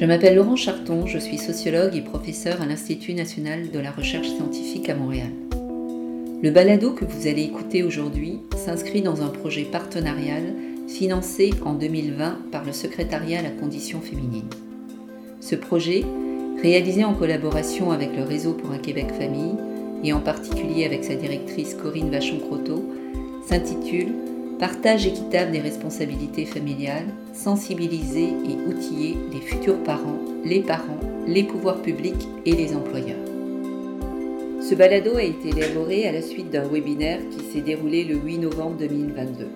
Je m'appelle Laurent Charton, je suis sociologue et professeur à l'Institut national de la recherche scientifique à Montréal. Le balado que vous allez écouter aujourd'hui s'inscrit dans un projet partenarial financé en 2020 par le Secrétariat à la condition féminine. Ce projet, réalisé en collaboration avec le Réseau pour un Québec Famille et en particulier avec sa directrice Corinne Vachon-Croteau, s'intitule Partage équitable des responsabilités familiales, sensibiliser et outiller les futurs parents, les parents, les pouvoirs publics et les employeurs. Ce balado a été élaboré à la suite d'un webinaire qui s'est déroulé le 8 novembre 2022.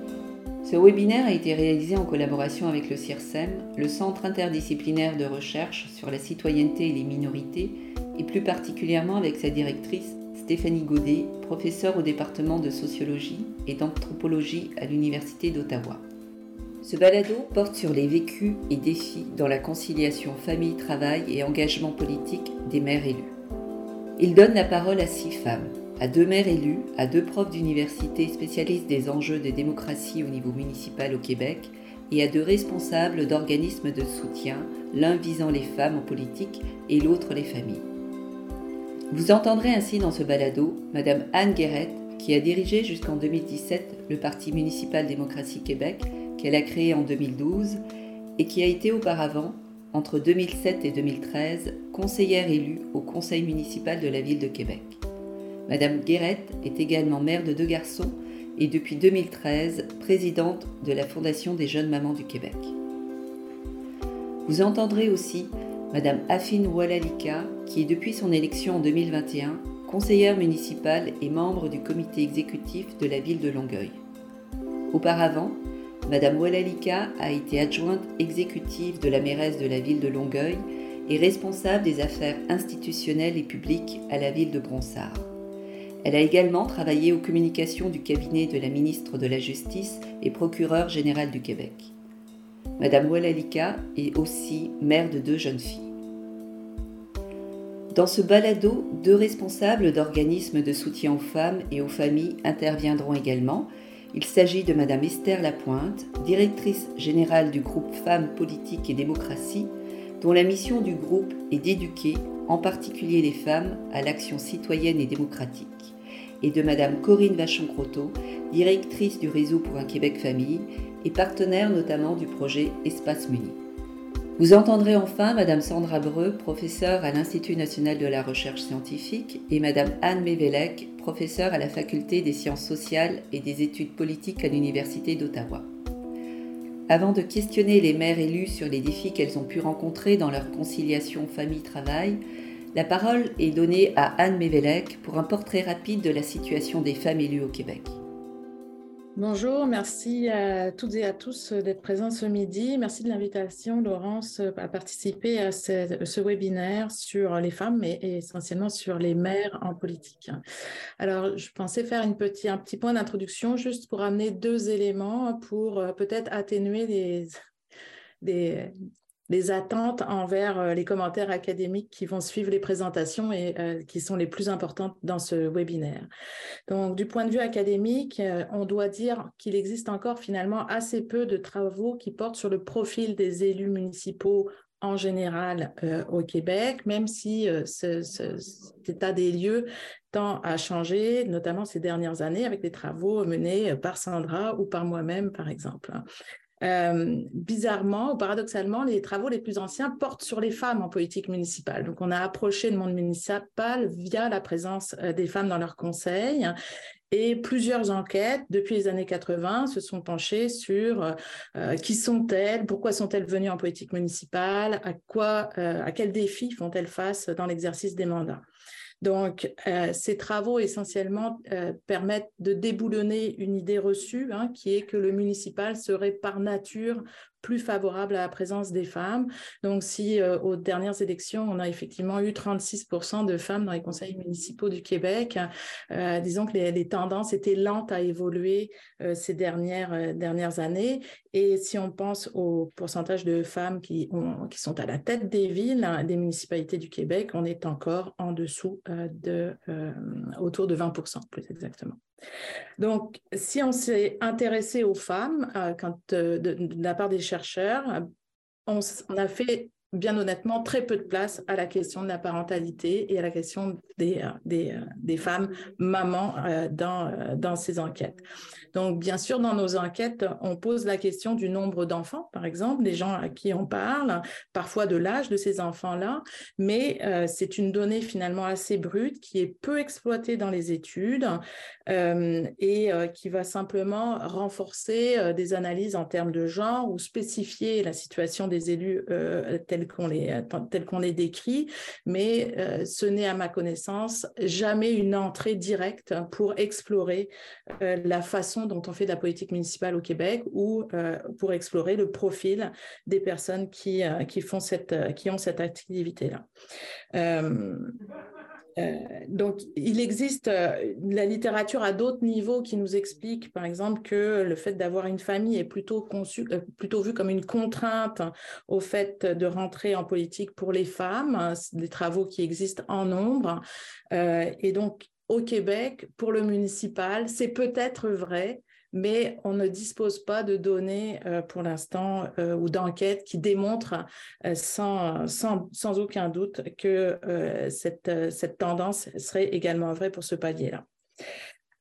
Ce webinaire a été réalisé en collaboration avec le CIRSEM, le Centre interdisciplinaire de recherche sur la citoyenneté et les minorités, et plus particulièrement avec sa directrice Stéphanie Godet, professeure au département de sociologie et d'anthropologie à l'Université d'Ottawa. Ce balado porte sur les vécus et défis dans la conciliation famille-travail et engagement politique des mères élues. Il donne la parole à six femmes, à deux mères élues, à deux profs d'université spécialistes des enjeux de démocratie au niveau municipal au Québec et à deux responsables d'organismes de soutien, l'un visant les femmes en politique et l'autre les familles. Vous entendrez ainsi dans ce balado Madame Anne Guérette, qui a dirigé jusqu'en 2017 le Parti municipal démocratie Québec, qu'elle a créé en 2012 et qui a été auparavant, entre 2007 et 2013, conseillère élue au conseil municipal de la ville de Québec. Madame Guérette est également mère de deux garçons et depuis 2013 présidente de la Fondation des jeunes mamans du Québec. Vous entendrez aussi Madame Afine Walalika, qui depuis son élection en 2021 conseillère municipale et membre du comité exécutif de la ville de Longueuil. Auparavant, Madame Walalika a été adjointe exécutive de la mairesse de la ville de Longueuil et responsable des affaires institutionnelles et publiques à la ville de Bronsard. Elle a également travaillé aux communications du cabinet de la ministre de la Justice et procureur général du Québec. Madame Walalika est aussi mère de deux jeunes filles. Dans ce balado, deux responsables d'organismes de soutien aux femmes et aux familles interviendront également. Il s'agit de Madame Esther Lapointe, directrice générale du groupe Femmes, Politique et Démocratie, dont la mission du groupe est d'éduquer, en particulier les femmes, à l'action citoyenne et démocratique, et de Madame Corinne Vachon-Croteau, directrice du réseau pour un Québec Famille et partenaire notamment du projet Espace Muni. Vous entendrez enfin Madame Sandra Breu, professeure à l'Institut national de la recherche scientifique, et Madame Anne Mévelec, professeure à la Faculté des sciences sociales et des études politiques à l'Université d'Ottawa. Avant de questionner les mères élues sur les défis qu'elles ont pu rencontrer dans leur conciliation famille-travail, la parole est donnée à Anne Mévelec pour un portrait rapide de la situation des femmes élues au Québec. Bonjour, merci à toutes et à tous d'être présents ce midi. Merci de l'invitation, Laurence, à participer à ce, webinaire sur les femmes, mais essentiellement sur les mères en politique. Alors, je pensais faire un petit point d'introduction juste pour amener deux éléments pour euh, peut-être atténuer des, des, les attentes envers euh, les commentaires académiques qui vont suivre les présentations et euh, qui sont les plus importantes dans ce webinaire. Donc, du point de vue académique, euh, on doit dire qu'il existe encore finalement assez peu de travaux qui portent sur le profil des élus municipaux en général au Québec, même si cet état des lieux tend à changer, notamment ces dernières années avec les travaux menés par Sandra ou par moi-même, par exemple. Euh, bizarrement ou paradoxalement, les travaux les plus anciens portent sur les femmes en politique municipale. Donc, on a approché le monde municipal via la présence euh, des femmes dans leurs conseils. Et plusieurs enquêtes depuis les années 80 se sont penchées sur euh, qui sont-elles, pourquoi sont-elles venues en politique municipale, à quoi, à quels défis font-elles face dans l'exercice des mandats. Donc, euh, ces travaux essentiellement euh, permettent de déboulonner une idée reçue, hein, qui est que le municipal serait par nature plus favorable à la présence des femmes. Donc, si euh, aux dernières élections, on a effectivement eu 36% de femmes dans les conseils municipaux du Québec, euh, disons que les, tendances étaient lentes à évoluer euh, ces dernières, dernières années. Et si on pense au pourcentage de femmes qui, ont, qui sont à la tête des villes, hein, des municipalités du Québec, on est encore en dessous de autour de 20%, plus exactement. Donc, si on s'est intéressé aux femmes, euh, euh, de, la part des chercheurs, on, a fait bien honnêtement très peu de place à la question de la parentalité et à la question des, euh, euh, femmes mamans euh, dans ces enquêtes. Donc, bien sûr, dans nos enquêtes, on pose la question du nombre d'enfants, par exemple, des gens à qui on parle, parfois de l'âge de ces enfants-là, mais c'est une donnée finalement assez brute qui est peu exploitée dans les études et qui va simplement renforcer des analyses en termes de genre ou spécifier la situation des élus tels qu'on les, tel qu'on les décrit, mais euh, ce n'est à ma connaissance jamais une entrée directe pour explorer euh, la façon dont on fait de la politique municipale au Québec ou euh, pour explorer le profil des personnes qui, qui, font cette, qui ont cette activité-là. Euh, donc, il existe euh, la littérature à d'autres niveaux qui nous explique, par exemple, que le fait d'avoir une famille est plutôt conçu, euh, plutôt vu comme une contrainte au fait de rentrer en politique pour les femmes, des travaux qui existent en nombre. et donc, au Québec, pour le municipal, c'est peut-être vrai, mais on ne dispose pas de données euh, pour l'instant euh, ou d'enquêtes qui démontrent euh, sans, aucun doute que cette, cette tendance serait également vraie pour ce palier-là.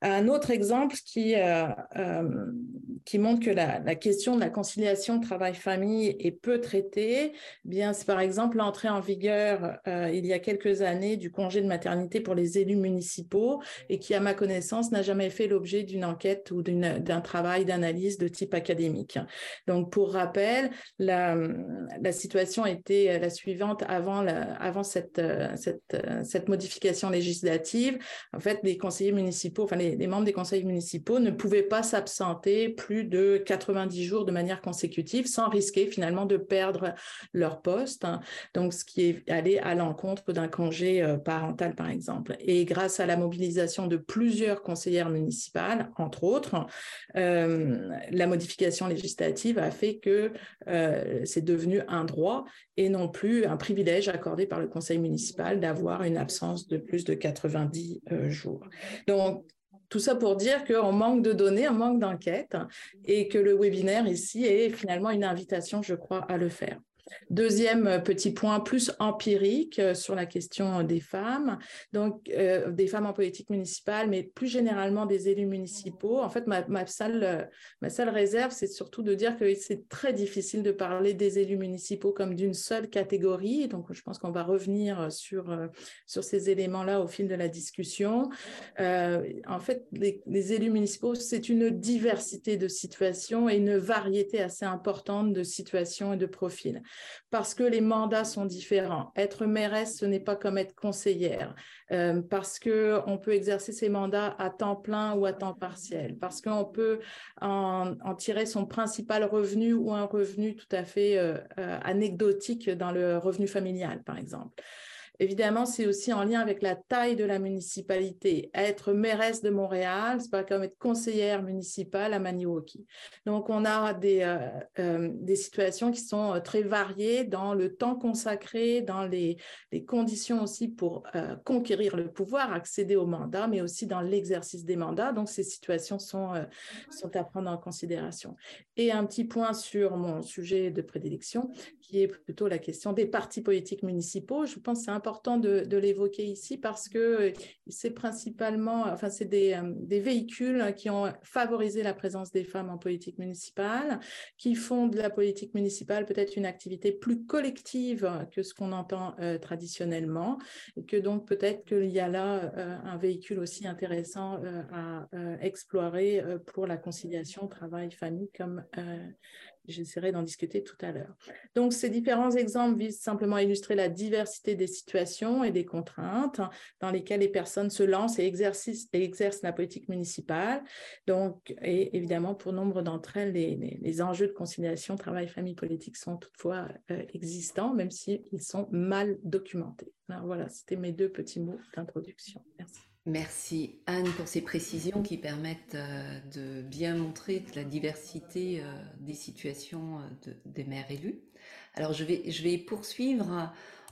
Un autre exemple qui, euh, euh, montre que la, question de la conciliation travail-famille est peu traitée, eh c'est par exemple l'entrée en vigueur euh, il y a quelques années du congé de maternité pour les élus municipaux et qui, à ma connaissance, n'a jamais fait l'objet d'une enquête ou d'un travail d'analyse de type académique. Donc, pour rappel, la, situation était la suivante avant, avant cette, cette modification législative. En fait, les conseillers municipaux, enfin les les, membres des conseils municipaux ne pouvaient pas s'absenter plus de 90 jours de manière consécutive sans risquer finalement de perdre leur poste. Donc, ce qui est allé à l'encontre d'un congé euh, parental, par exemple. Et grâce à la mobilisation de plusieurs conseillères municipales, entre autres, euh, la modification législative a fait que euh, c'est devenu un droit et non plus un privilège accordé par le conseil municipal d'avoir une absence de plus de 90 jours. Donc, tout ça pour dire qu'on manque de données, on manque d'enquêtes et que le webinaire ici est finalement une invitation, je crois, à le faire. Deuxième euh, petit point plus empirique euh, sur la question des femmes, donc euh, des femmes en politique municipale, mais plus généralement des élus municipaux. En fait, ma, ma seule, ma seule réserve, c'est surtout de dire que c'est très difficile de parler des élus municipaux comme d'une seule catégorie. Donc, je pense qu'on va revenir sur, sur ces éléments-là au fil de la discussion. Euh, en fait, les élus municipaux, c'est une diversité de situations et une variété assez importante de situations et de profils parce que les mandats sont différents. Être mairesse, ce n'est pas comme être conseillère, euh, parce que on peut exercer ses mandats à temps plein ou à temps partiel, parce qu'on peut en, tirer son principal revenu ou un revenu tout à fait euh, euh, anecdotique dans le revenu familial, par exemple. Évidemment, c'est aussi en lien avec la taille de la municipalité. Être mairesse de Montréal, c'est pas comme être conseillère municipale à Maniwaki. Donc, on a des, euh, euh, des situations qui sont euh, très variées dans le temps consacré, dans les, les conditions aussi pour conquérir le pouvoir, accéder au mandat, mais aussi dans l'exercice des mandats. Donc, ces situations sont, sont à prendre en considération. Et un petit point sur mon sujet de prédilection, qui est plutôt la question des partis politiques municipaux. Je pense que c'est important de, l'évoquer ici parce que c'est principalement, enfin, c'est des, euh, des, véhicules qui ont favorisé la présence des femmes en politique municipale, qui font de la politique municipale peut-être une activité plus collective que ce qu'on entend euh, traditionnellement, et que donc peut-être qu'il y a là euh, un véhicule aussi intéressant à explorer pour la conciliation travail-famille comme J'essaierai d'en discuter tout à l'heure. Donc, ces différents exemples visent simplement à illustrer la diversité des situations et des contraintes dans lesquelles les personnes se lancent et exercent, la politique municipale. Donc, et évidemment, pour nombre d'entre elles, les, enjeux de conciliation travail-famille politique sont toutefois euh, existants, même s'ils sont mal documentés. Voilà, c'était mes deux petits mots d'introduction. Merci. Merci Anne pour ces précisions qui permettent euh, de bien montrer la diversité euh, des situations euh, des maires élus. Alors je vais, je vais poursuivre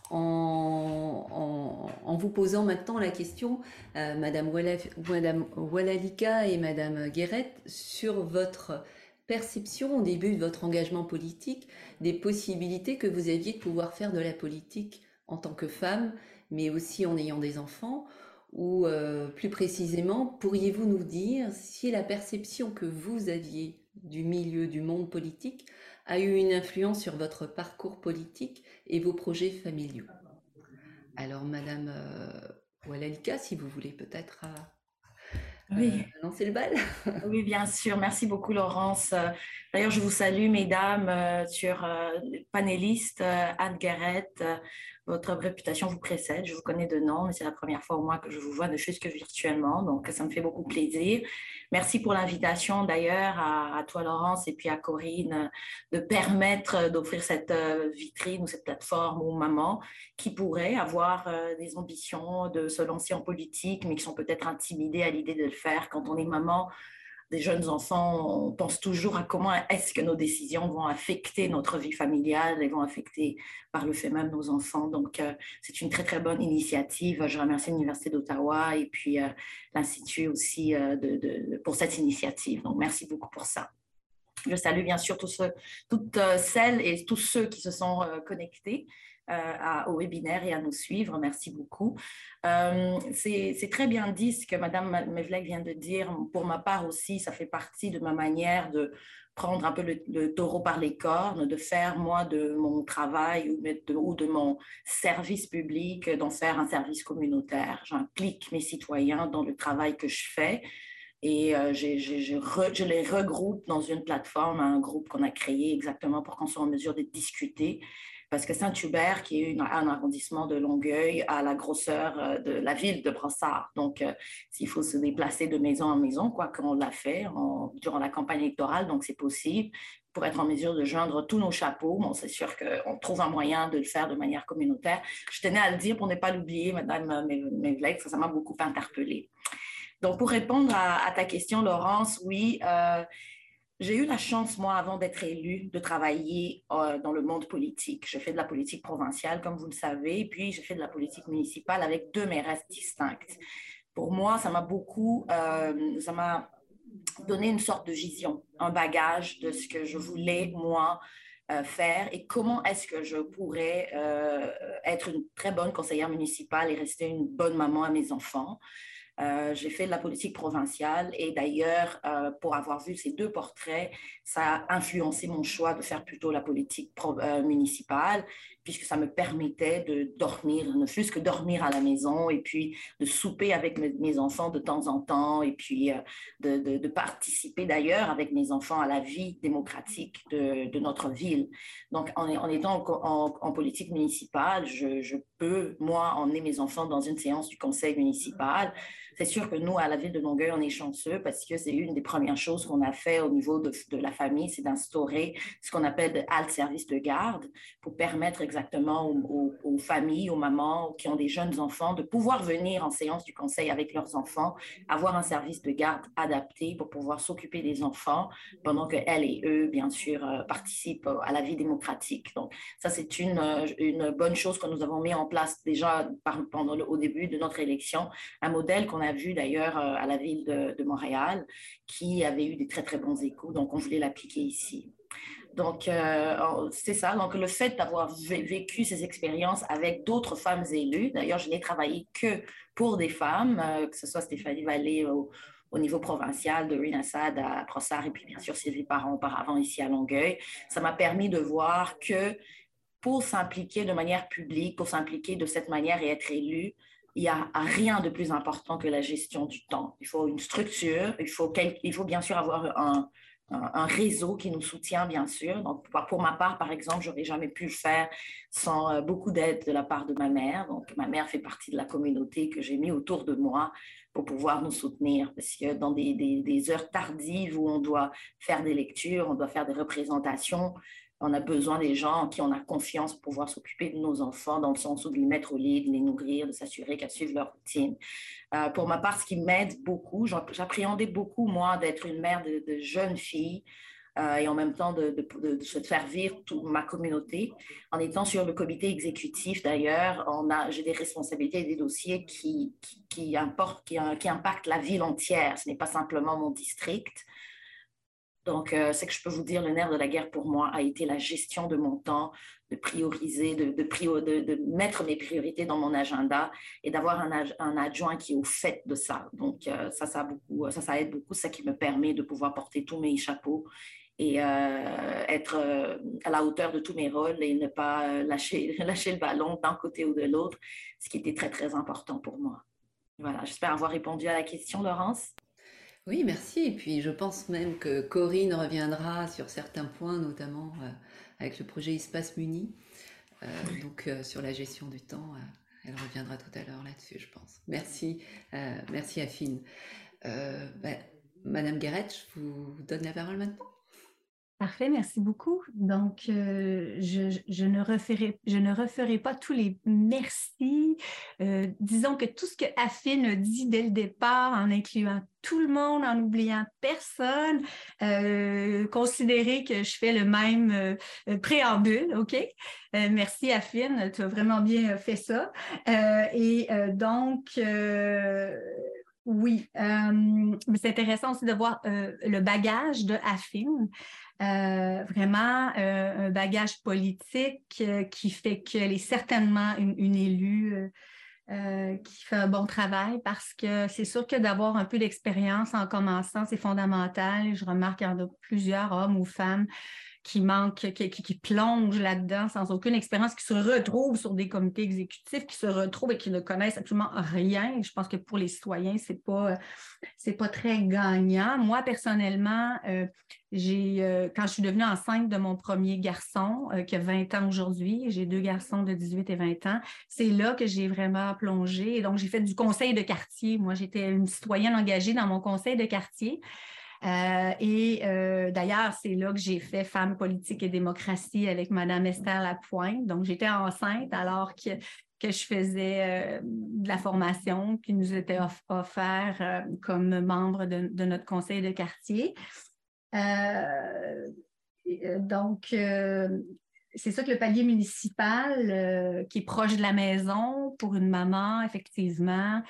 en, vous posant maintenant la question, Madame, Madame Walalika et Madame Guérette, sur votre perception au début de votre engagement politique des possibilités que vous aviez de pouvoir faire de la politique en tant que femme, mais aussi en ayant des enfants Ou euh, plus précisément, pourriez-vous nous dire si la perception que vous aviez du milieu du monde politique a eu une influence sur votre parcours politique et vos projets familiaux? Alors, Madame euh, si vous voulez peut-être euh, oui. lancer le bal. oui, bien sûr. Merci beaucoup, Laurence. D'ailleurs, je vous salue, mesdames, euh, sur euh, panélistes, euh, Anne Guérette. Votre réputation vous précède. Je vous connais de nom, mais c'est la première fois au moins que je vous vois, ne fût-ce que virtuellement. Donc, ça me fait beaucoup plaisir. Merci pour l'invitation, d'ailleurs, à, toi, Laurence, et puis à Corinne, de permettre d'offrir cette vitrine ou cette plateforme aux mamans qui pourraient avoir des ambitions de se lancer en politique, mais qui sont peut-être intimidées à l'idée de le faire quand on est maman des jeunes enfants, on pense toujours à comment est-ce que nos décisions vont affecter notre vie familiale et vont affecter par le fait même nos enfants. Donc, euh, c'est une très, très bonne initiative. Je remercie l'Université d'Ottawa et puis euh, l'Institut aussi euh, pour cette initiative. Donc, merci beaucoup pour ça. Je salue bien sûr toutes celles et tous ceux qui se sont connectés. Euh, au webinaire et à nous suivre. Merci beaucoup. Euh, c'est très bien dit ce que Madame Mevlek vient de dire. Pour ma part aussi, ça fait partie de ma manière de prendre un peu le, taureau par les cornes, de faire moi de mon travail ou de, mon service public, d'en faire un service communautaire. J'implique mes citoyens dans le travail que je fais et euh, je, les regroupe dans une plateforme, un groupe qu'on a créé exactement pour qu'on soit en mesure de discuter parce que Saint-Hubert, qui est un arrondissement de Longueuil, a la grosseur euh, de la ville de Brossard. Donc, euh, s'il faut se déplacer de maison en maison, quoi qu'on l'a fait durant la campagne électorale, donc c'est possible pour être en mesure de joindre tous nos chapeaux. Bon, c'est sûr qu'on trouve un moyen de le faire de manière communautaire. Je tenais à le dire pour ne pas l'oublier, Madame Mevlek, ça m'a beaucoup interpellée. Donc, pour répondre à, ta question, Laurence, oui, euh, j'ai eu la chance, moi, avant d'être élue, de travailler euh, dans le monde politique. J'ai fait de la politique provinciale, comme vous le savez, puis j'ai fait de la politique municipale avec deux mairesses distinctes. Pour moi, ça m'a beaucoup, euh, ça m'a donné une sorte de vision, un bagage de ce que je voulais, moi, euh, faire et comment est-ce que je pourrais être une très bonne conseillère municipale et rester une bonne maman à mes enfants. Euh, j'ai fait de la politique provinciale et d'ailleurs, euh, pour avoir vu ces deux portraits, ça a influencé mon choix de faire plutôt la politique euh, municipale puisque ça me permettait de dormir, ne fût-ce que dormir à la maison et puis de souper avec mes, enfants de temps en temps et puis de, participer d'ailleurs avec mes enfants à la vie démocratique de, notre ville. Donc, en, étant en, politique municipale, je, je peux, moi, emmener mes enfants dans une séance du conseil municipal c'est sûr que nous, à la ville de Longueuil, on est chanceux parce que c'est une des premières choses qu'on a fait au niveau de, la famille, c'est d'instaurer ce qu'on appelle de halte service de garde pour permettre exactement aux, familles, aux mamans qui ont des jeunes enfants de pouvoir venir en séance du conseil avec leurs enfants, avoir un service de garde adapté pour pouvoir s'occuper des enfants pendant que elles et eux, bien sûr, euh, participent à la vie démocratique. Donc, ça, c'est une, euh, une bonne chose que nous avons mis en place déjà pendant au début de notre élection, un modèle qu'on a vu d'ailleurs euh, à la ville de, Montréal, qui avait eu des très, très bons échos. Donc, on voulait l'appliquer ici. Donc, euh, c'est ça. Donc, le fait d'avoir vécu ces expériences avec d'autres femmes élues, d'ailleurs, je n'ai travaillé que pour des femmes, euh, que ce soit Stéphanie Vallée au, niveau provincial, de Rina Sad à Brossard, et puis bien sûr Sylvie Parent auparavant ici à Longueuil, ça m'a permis de voir que pour s'impliquer de manière publique, pour s'impliquer de cette manière et être élu, il n'y a rien de plus important que la gestion du temps. Il faut une structure, il faut, bien sûr avoir un, réseau qui nous soutient, bien sûr. Donc, pour ma part, par exemple, je n'aurais jamais pu le faire sans euh, beaucoup d'aide de la part de ma mère. Donc, ma mère fait partie de la communauté que j'ai mis autour de moi pour pouvoir nous soutenir. Parce que dans des heures tardives où on doit faire des lectures, on doit faire des représentations, on a besoin des gens qui ont la confiance pour pouvoir s'occuper de nos enfants, dans le sens où de les mettre au lit, de les nourrir, de s'assurer qu'elles suivent leur routine. Euh, pour ma part, ce qui m'aide beaucoup, j'appréhendais beaucoup, moi, d'être une mère de, jeunes filles euh, et en même temps de, se faire vivre toute ma communauté. En étant sur le comité exécutif, d'ailleurs, j'ai des responsabilités et des dossiers qui, qui, importent, qui, qui impactent la ville entière. Ce n'est pas simplement mon district. Donc, euh, c'est que je peux vous dire, le nerf de la guerre pour moi a été la gestion de mon temps, de prioriser, de, mettre mes priorités dans mon agenda et d'avoir un, adjoint qui est au fait de ça. Donc, euh, ça, ça, aide beaucoup. Ça qui me permet de pouvoir porter tous mes chapeaux et euh, être à la hauteur de tous mes rôles et ne pas lâcher, lâcher le ballon d'un côté ou de l'autre, ce qui était très, très important pour moi. Voilà, j'espère avoir répondu à la question, Laurence. Oui, merci. Et puis, je pense même que Corinne reviendra sur certains points, notamment euh, avec le projet Espace Muni, euh, donc euh, sur la gestion du temps. elle reviendra tout à l'heure là-dessus, je pense. Merci, merci Affine. Ben, Madame Guéret, je vous donne la parole maintenant. Parfait, merci beaucoup. Donc, euh, je, ne referai, je ne referai pas tous les merci. Euh, disons que tout ce que Affine a dit dès le départ, en incluant tout le monde, en oubliant personne, euh, considérez que je fais le même préambule, OK? merci Affine, tu as vraiment bien fait ça. et donc, oui, c'est intéressant aussi de voir le bagage de Affine. Euh, vraiment euh, un bagage politique euh, qui fait qu'elle est certainement une, élue qui fait un bon travail parce que c'est sûr que d'avoir un peu d'expérience en commençant, c'est fondamental. Je remarque qu'il y en a plusieurs hommes ou femmes qui manquent, qui, qui, plongent là-dedans sans aucune expérience, qui se retrouvent sur des comités exécutifs, qui se retrouvent et qui ne connaissent absolument rien. Je pense que pour les citoyens, c'est pas pas très gagnant. Moi personnellement, euh, j'ai euh, quand je suis devenue enceinte de mon premier garçon euh, qui a 20 ans aujourd'hui, j'ai deux garçons de 18 et 20 ans, c'est là que j'ai vraiment plongé. Et donc j'ai fait du conseil de quartier. Moi, j'étais une citoyenne engagée dans mon conseil de quartier. Euh, et euh, d'ailleurs, c'est là que j'ai fait Femmes, politique et démocratie avec Madame Esther Lapointe. Donc, j'étais enceinte alors que, je faisais euh, de la formation qui nous était offerte comme membre de, notre conseil de quartier. donc, c'est ça que le palier municipal qui est proche de la maison pour une maman, effectivement,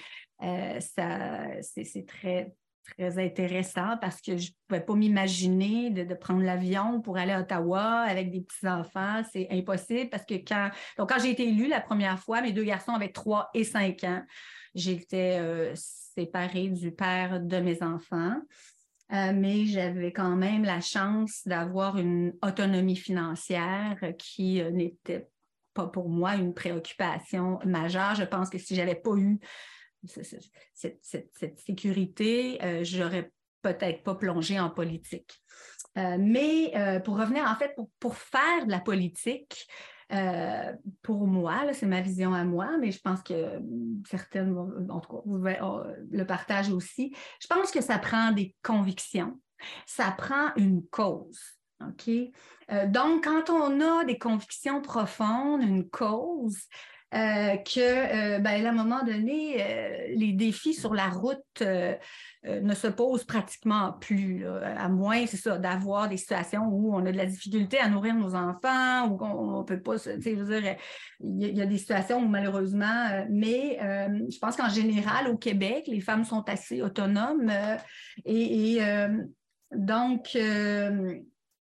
c'est très, très intéressant parce que je ne pouvais pas m'imaginer de, prendre l'avion pour aller à Ottawa avec des petits-enfants. C'est impossible parce que quand, donc quand j'ai été élue la première fois, mes deux garçons avaient 3 et 5 ans. J'étais euh, séparée du père de mes enfants. Euh, mais j'avais quand même la chance d'avoir une autonomie financière qui euh, n'était pas pour moi une préoccupation majeure. Je pense que si j'avais pas eu cette, sécurité, euh, j'aurais peut-être pas plongé en politique. Euh, mais euh, pour revenir, en fait, pour, faire de la politique, pour moi, c'est ma vision à moi, mais je pense que certaines, en tout cas, le partagent aussi. Je pense que ça prend des convictions, ça prend une cause. OK? donc, quand on a des convictions profondes, une cause, euh, que, euh, ben, à un moment donné, euh, les défis sur la route ne se posent pratiquement plus, à moins, c'est ça, d'avoir des situations où on a de la difficulté à nourrir nos enfants, ou qu'on ne peut pas, tu sais, dire, il y, a des situations où malheureusement, mais je pense qu'en général, au Québec, les femmes sont assez autonomes et donc,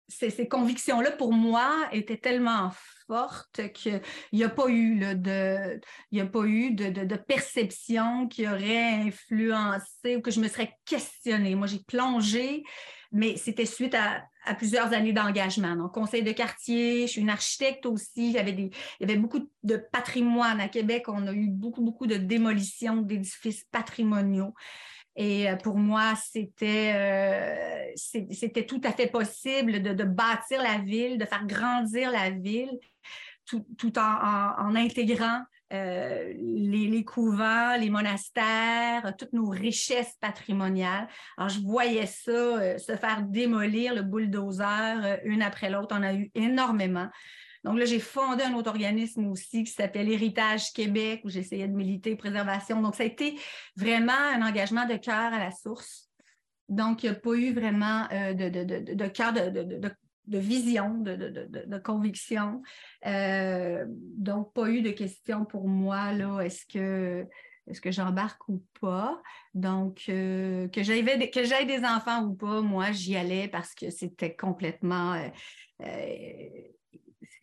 ces, convictions-là, pour moi, étaient tellement fortes qu'il n'y a pas eu, de, il a pas eu de, perception qui aurait influencé ou que je me serais questionnée. Moi, j'ai plongé, mais c'était suite à, plusieurs années d'engagement. Donc, conseil de quartier, je suis une architecte aussi. J'avais des, il y avait beaucoup de patrimoine à Québec. On a eu beaucoup, beaucoup de démolitions d'édifices patrimoniaux. Et euh, pour moi, c'était euh, c'était tout à fait possible de, bâtir la ville, de faire grandir la ville, tout, en, intégrant euh, les, couvents, les monastères, toutes nos richesses patrimoniales. Alors, je voyais ça se faire démolir, le bulldozer, une après l'autre. On a eu énormément. Donc là, j'ai fondé un autre organisme aussi qui s'appelle Héritage Québec, où j'essayais de militer préservation. Donc, ça a été vraiment un engagement de cœur à la source. Donc, il n'y a pas eu vraiment euh, de, cœur de, vision, de, conviction. Euh, donc, pas eu de question pour moi, là, est-ce que est-ce que j'embarque ou pas? Donc, j'aille que j'aille des enfants ou pas, moi, j'y allais parce que c'était complètement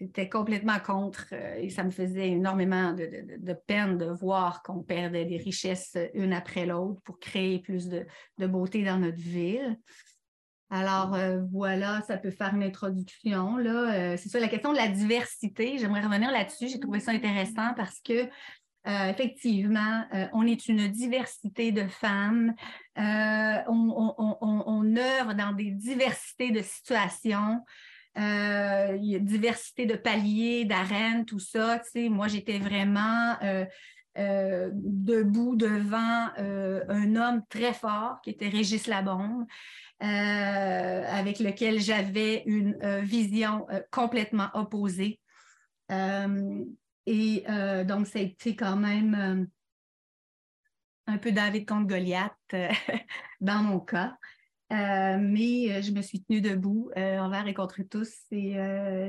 c'était complètement contre euh, et ça me faisait énormément de, peine de voir qu'on perdait des richesses une après l'autre pour créer plus de, beauté dans notre ville. Alors euh, voilà, ça peut faire une introduction. Là. Euh, c'est ça, la question de la diversité. J'aimerais revenir là-dessus. J'ai trouvé ça intéressant parce que effectivement, on est une diversité de femmes. On, on, œuvre dans des diversités de situations. Euh, il y a diversité de paliers, d'arènes, tout ça. moi, j'étais vraiment euh, euh, debout devant un homme très fort qui était Régis Labombe, avec lequel j'avais une vision complètement opposée. et donc, ça a été quand même un peu David contre Goliath dans mon cas. Euh, mais euh, je me suis tenue debout euh, envers et contre tous et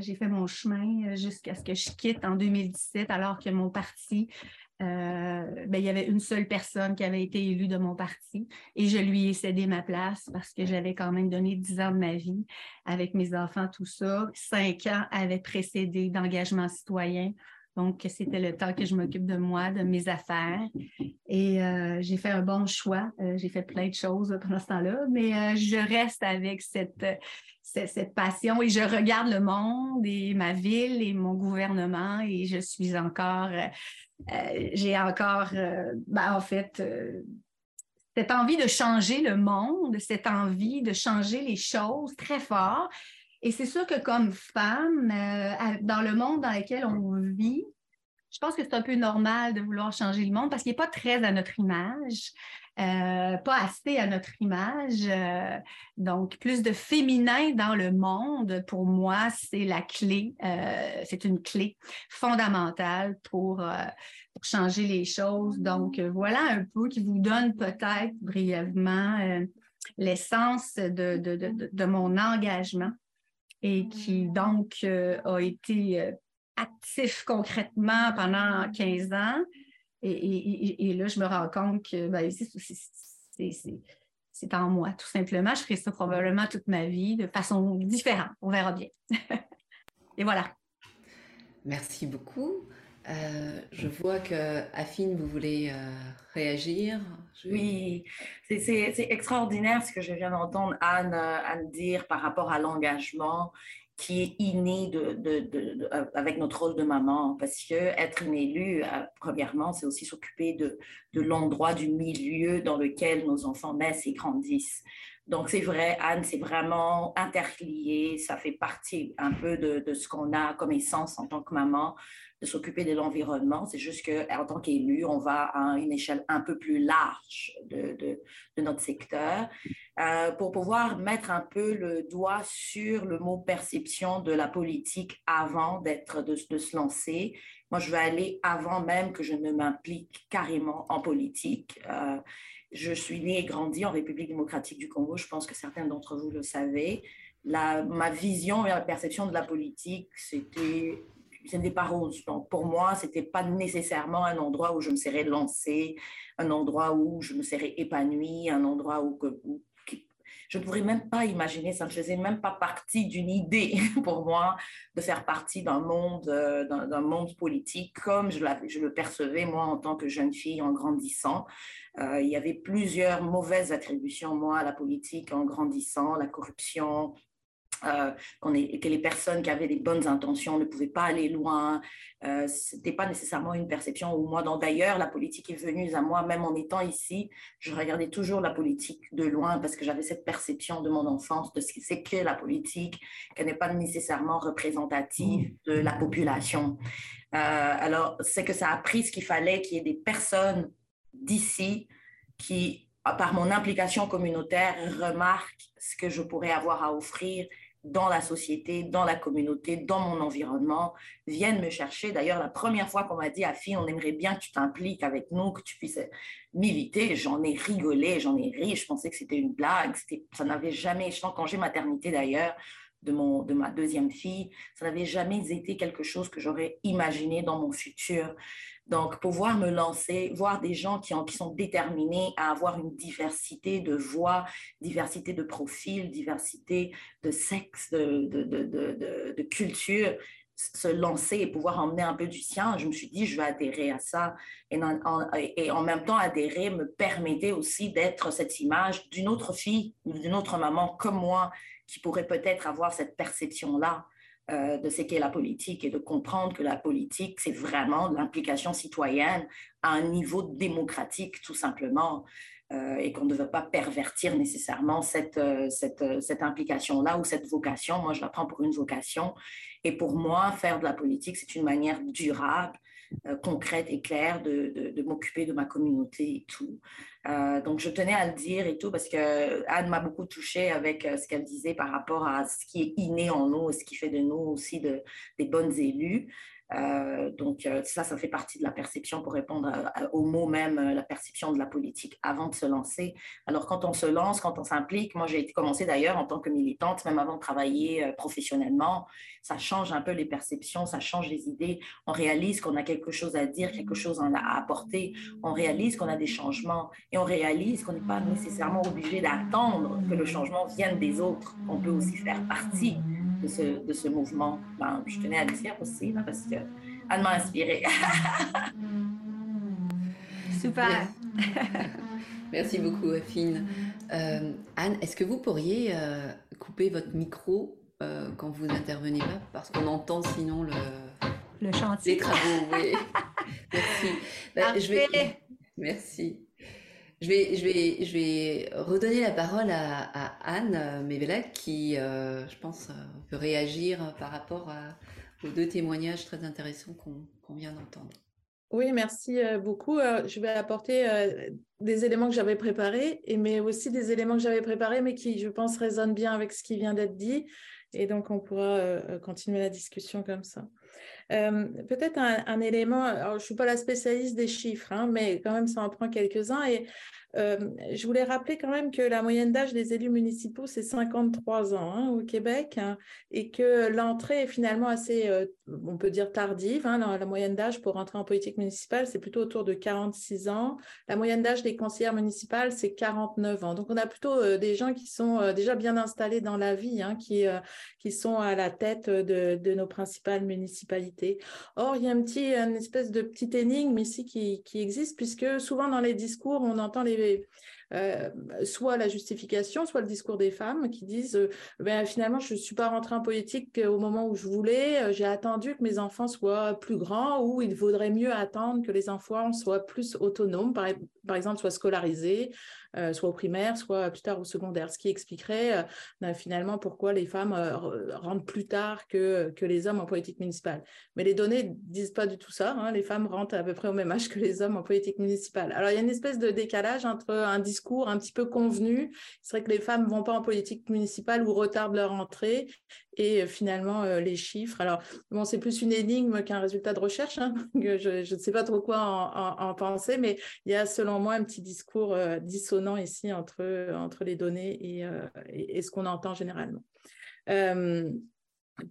j'ai fait mon chemin jusqu'à ce que je quitte en 2017 alors que mon parti, ben, il y avait une seule personne qui avait été élue de mon parti et je lui ai cédé ma place parce que j'avais quand même donné dix ans de ma vie avec mes enfants, tout ça. Cinq ans avaient précédé d'engagement citoyen. Donc, c'était le temps que je m'occupe de moi, de mes affaires. Et euh, j'ai fait un bon choix. Euh, j'ai fait plein de choses pendant ce temps-là, mais euh, je reste avec cette, passion et je regarde le monde et ma ville et mon gouvernement et je suis encore, j'ai encore, ben, en fait, cette envie de changer le monde, cette envie de changer les choses très fort. Et c'est sûr que comme femme, euh, dans le monde dans lequel on vit, je pense que c'est un peu normal de vouloir changer le monde parce qu'il n'est pas très à notre image, euh, pas assez à notre image. Euh, donc, plus de féminin dans le monde, pour moi, c'est la clé, c'est une clé fondamentale pour, changer les choses. Donc, voilà un peu qui vous donne peut-être brièvement l'essence de, mon engagement et qui donc euh, a été euh, actif concrètement pendant 15 ans. Et, là, je me rends compte que ben, c'est en moi, tout simplement. Je ferai ça probablement toute ma vie de façon différente. On verra bien. et voilà. Merci beaucoup. Euh, je vois que Affine, vous voulez réagir. Oui, c'est extraordinaire ce que je viens d'entendre Anne, euh, Anne, dire par rapport à l'engagement qui est inné de, euh, avec notre rôle de maman, parce que être une élue, euh, premièrement, c'est aussi s'occuper de, l'endroit, du milieu dans lequel nos enfants naissent et grandissent. Donc, c'est vrai, Anne, c'est vraiment interlié, ça fait partie un peu de ce qu'on a comme essence en tant que maman, de s'occuper de l'environnement. C'est juste qu'en tant qu'élu, on va à une échelle un peu plus large de, de, notre secteur euh, pour pouvoir mettre un peu le doigt sur le mot perception de la politique avant d'être de, se lancer. Moi, je vais aller avant même que je ne m'implique carrément en politique. Euh, je suis née et grandie en République démocratique du Congo. Je pense que certains d'entre vous le savez. La, ma vision et la perception de la politique, c'était ce n'était pas rose. Donc, pour moi, ce n'était pas nécessairement un endroit où je me serais lancée, un endroit où je me serais épanouie, un endroit où, je ne pourrais même pas imaginer, ça ne faisait même pas partie d'une idée pour moi de faire partie d'un monde, euh, monde politique comme je, je, le percevais moi en tant que jeune fille en grandissant. Euh, il y avait plusieurs mauvaises attributions, moi, à la politique en grandissant, la corruption, euh, que les personnes qui avaient des bonnes intentions ne pouvaient pas aller loin. Euh, Ce n'était pas nécessairement une perception où moi, d'ailleurs, la politique est venue à moi, même en étant ici, je regardais toujours la politique de loin parce que j'avais cette perception de mon enfance de ce que c'est que la politique, qu'elle n'est pas nécessairement représentative mmh. de la population. Euh, alors, c'est que ça a pris ce qu'il fallait qu'il y ait des personnes d'ici qui, par mon implication communautaire, remarquent ce que je pourrais avoir à offrir dans la société, dans la communauté, dans mon environnement, viennent me chercher. D'ailleurs, la première fois qu'on m'a dit, Afi, on aimerait bien que tu t'impliques avec nous, que tu puisses militer, j'en ai rigolé, j'en ai ri, je pensais que c'était une blague, ça n'avait jamais, je suis en congé maternité d'ailleurs, de, mon, de ma deuxième fille. Ça n'avait jamais été quelque chose que j'aurais imaginé dans mon futur. Donc, pouvoir me lancer, voir des gens qui, sont déterminés à avoir une diversité de voix, diversité de profils, diversité de sexe, de, de, de, de culture, se lancer et pouvoir emmener un peu du sien, je me suis dit, je vais adhérer à ça. Et en, et en même temps, adhérer me permettait aussi d'être cette image d'une autre fille ou d'une autre maman comme moi qui pourrait peut-être avoir cette perception-là euh, de ce qu'est la politique et de comprendre que la politique, c'est vraiment l'implication citoyenne à un niveau démocratique, tout simplement. Euh, et qu'on ne veut pas pervertir nécessairement cette, euh, cette, cette implication-là ou cette vocation. Moi, je la prends pour une vocation. Et pour moi, faire de la politique, c'est une manière durable, concrète et claire de, de, de m'occuper de ma communauté et tout. Euh, donc, je tenais à le dire et tout parce que Anne m'a beaucoup touchée avec euh, ce qu'elle disait par rapport à ce qui est inné en nous et ce qui fait de nous aussi de, des bonnes élus. Euh, donc euh, ça, ça fait partie de la perception pour répondre au mot même, euh, la perception de la politique avant de se lancer. Alors quand on se lance, quand on s'implique, moi j'ai commencé d'ailleurs en tant que militante, même avant de travailler professionnellement, ça change un peu les perceptions, ça change les idées. On réalise qu'on a quelque chose à dire, quelque chose à apporter. On réalise qu'on a des changements et on réalise qu'on n'est pas nécessairement obligé d'attendre que le changement vienne des autres. On peut aussi faire partie de ce, de ce mouvement. Ben, je tenais à le dire aussi, parce que Anne m'a inspirée. Super. Merci beaucoup, Affine. Euh, Anne, est-ce que vous pourriez euh, couper votre micro euh, quand vous intervenez pas? Parce qu'on entend sinon le, le chantier. Les travaux, oui. Merci. Ben, je vais... Merci. Je vais, redonner la parole à, Anne Mévelec qui, euh, je pense, euh, peut réagir par rapport aux deux témoignages très intéressants qu'on qu vient d'entendre. Oui, merci euh, beaucoup. Je vais apporter des éléments que j'avais préparés, mais aussi des éléments que j'avais préparés, mais qui, je pense, résonnent bien avec ce qui vient d'être dit. Et donc, on pourra continuer la discussion comme ça. Euh, Peut-être un, élément, je ne suis pas la spécialiste des chiffres, hein, mais quand même ça en prend quelques-uns. Et euh, je voulais rappeler quand même que la moyenne d'âge des élus municipaux, c'est 53 ans hein, au Québec hein, et que l'entrée est finalement assez, euh, on peut dire tardive. Hein, la, moyenne d'âge pour entrer en politique municipale, c'est plutôt autour de 46 ans. La moyenne d'âge des conseillères municipales, c'est 49 ans. Donc on a plutôt euh, des gens qui sont déjà bien installés dans la vie, qui, qui sont à la tête de, de, nos principales municipalités. Or, il y a un petit, une espèce de petite énigme ici qui, qui existe, puisque souvent dans les discours, on entend les euh, soit la justification, soit le discours des femmes qui disent euh, ben, finalement, je ne suis pas rentrée en politique au moment où je voulais, euh, j'ai attendu que mes enfants soient plus grands ou il vaudrait mieux attendre que les enfants soient plus autonomes, par, par exemple, soient scolarisés, euh, soit au primaire, soit plus tard au secondaire, ce qui expliquerait euh, ben, finalement pourquoi les femmes euh, rentrent plus tard que, que les hommes en politique municipale. Mais les données ne disent pas du tout ça. Hein. Les femmes rentrent à peu près au même âge que les hommes en politique municipale. Alors il y a une espèce de décalage entre un discours un petit peu convenu, c'est vrai que les femmes ne vont pas en politique municipale ou retardent leur entrée, et finalement les chiffres. Alors, bon, c'est plus une énigme qu'un résultat de recherche, hein, je, ne sais pas trop quoi en, en, en, penser, mais il y a selon moi un petit discours euh, dissonant ici entre, entre les données et, euh, et, ce qu'on entend généralement. Euh,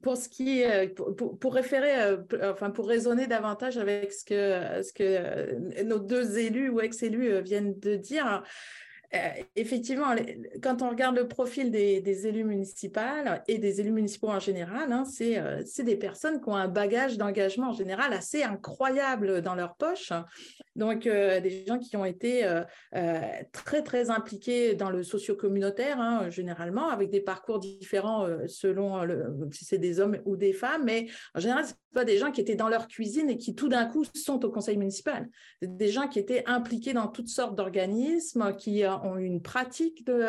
pour ce qui pour, pour, référer, enfin pour raisonner davantage avec ce que, ce que nos deux élus ou ex-élus viennent de dire, euh, effectivement, quand on regarde le profil des, élus municipaux et des élus municipaux en général, hein, c'est euh, des personnes qui ont un bagage d'engagement en général assez incroyable dans leur poche. Donc, euh, des gens qui ont été très, très impliqués dans le socio-communautaire, hein, généralement, avec des parcours différents selon si c'est des hommes ou des femmes, mais en général, ce pas des gens qui étaient dans leur cuisine et qui tout d'un coup sont au conseil municipal. Des gens qui étaient impliqués dans toutes sortes d'organismes, qui ont une pratique de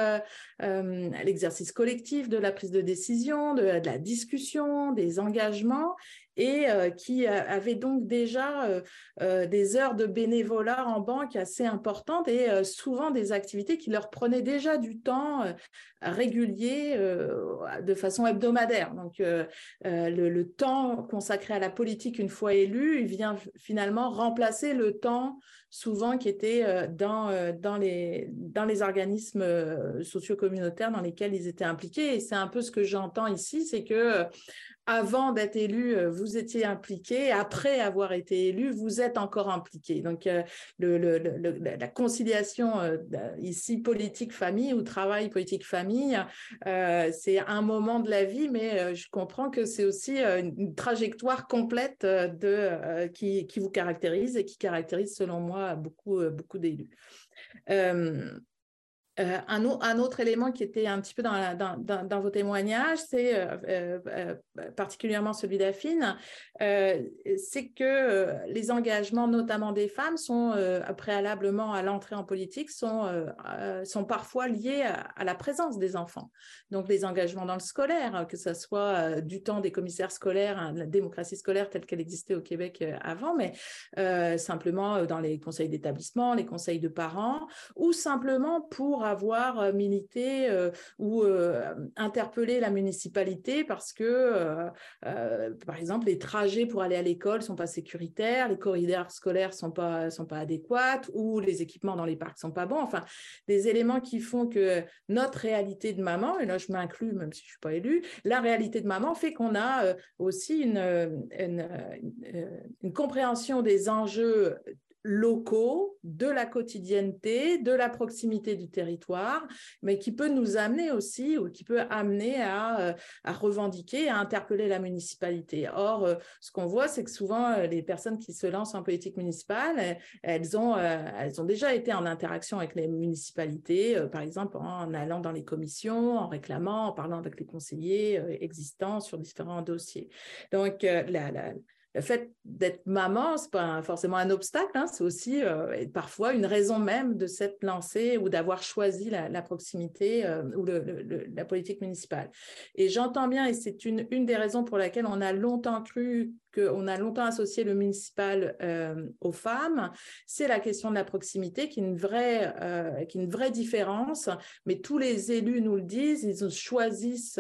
euh, l'exercice collectif, de la prise de décision, de, de la discussion, des engagements et qui avaient donc déjà des heures de bénévolat en banque assez importantes et souvent des activités qui leur prenaient déjà du temps régulier de façon hebdomadaire. Donc le, le, temps consacré à la politique une fois élu, il vient finalement remplacer le temps souvent qui était dans, dans, les, dans les organismes sociaux communautaires dans lesquels ils étaient impliqués. Et c'est un peu ce que j'entends ici, c'est que avant d'être élu, euh, vous étiez impliqué. Après avoir été élu, vous êtes encore impliqué. Donc, euh, la conciliation euh, ici politique-famille ou travail politique-famille, c'est un moment de la vie, mais je comprends que c'est aussi une, trajectoire complète qui, vous caractérise et qui caractérise, selon moi, beaucoup, beaucoup d'élus. Un, un, autre élément qui était un petit peu dans, vos témoignages, c'est euh, euh, particulièrement celui d'Affine, c'est que les engagements, notamment des femmes, sont préalablement à l'entrée en politique, sont, sont parfois liés à, la présence des enfants. Donc les engagements dans le scolaire, que ce soit du temps des commissaires scolaires, hein, la démocratie scolaire telle qu'elle existait au Québec avant, mais simplement dans les conseils d'établissement, les conseils de parents, ou simplement pour avoir euh, milité euh, ou euh, interpellé la municipalité parce que, par exemple, les trajets pour aller à l'école sont pas sécuritaires, les corridors scolaires sont pas sont pas adéquats ou les équipements dans les parcs sont pas bons. Enfin, des éléments qui font que notre réalité de maman, et là je m'inclus même si je suis pas élue, la réalité de maman fait qu'on a aussi une, une, une compréhension des enjeux locaux, de la quotidienneté, de la proximité du territoire, mais qui peut nous amener aussi, ou qui peut amener à, euh, revendiquer, à interpeller la municipalité. Or, euh, ce qu'on voit, c'est que souvent, euh, les personnes qui se lancent en politique municipale, elles ont, elles ont déjà été en interaction avec les municipalités, par exemple en allant dans les commissions, en réclamant, en parlant avec les conseillers existants sur différents dossiers. Donc, la, le fait d'être maman, c'est pas forcément un obstacle, hein, c'est aussi euh, parfois une raison même de s'être lancée ou d'avoir choisi la, proximité euh, ou la politique municipale. Et j'entends bien, et c'est une, des raisons pour laquelle on a longtemps cru qu'on a longtemps associé le municipal euh, aux femmes, c'est la question de la proximité qui est une vraie différence, mais tous les élus nous le disent, ils choisissent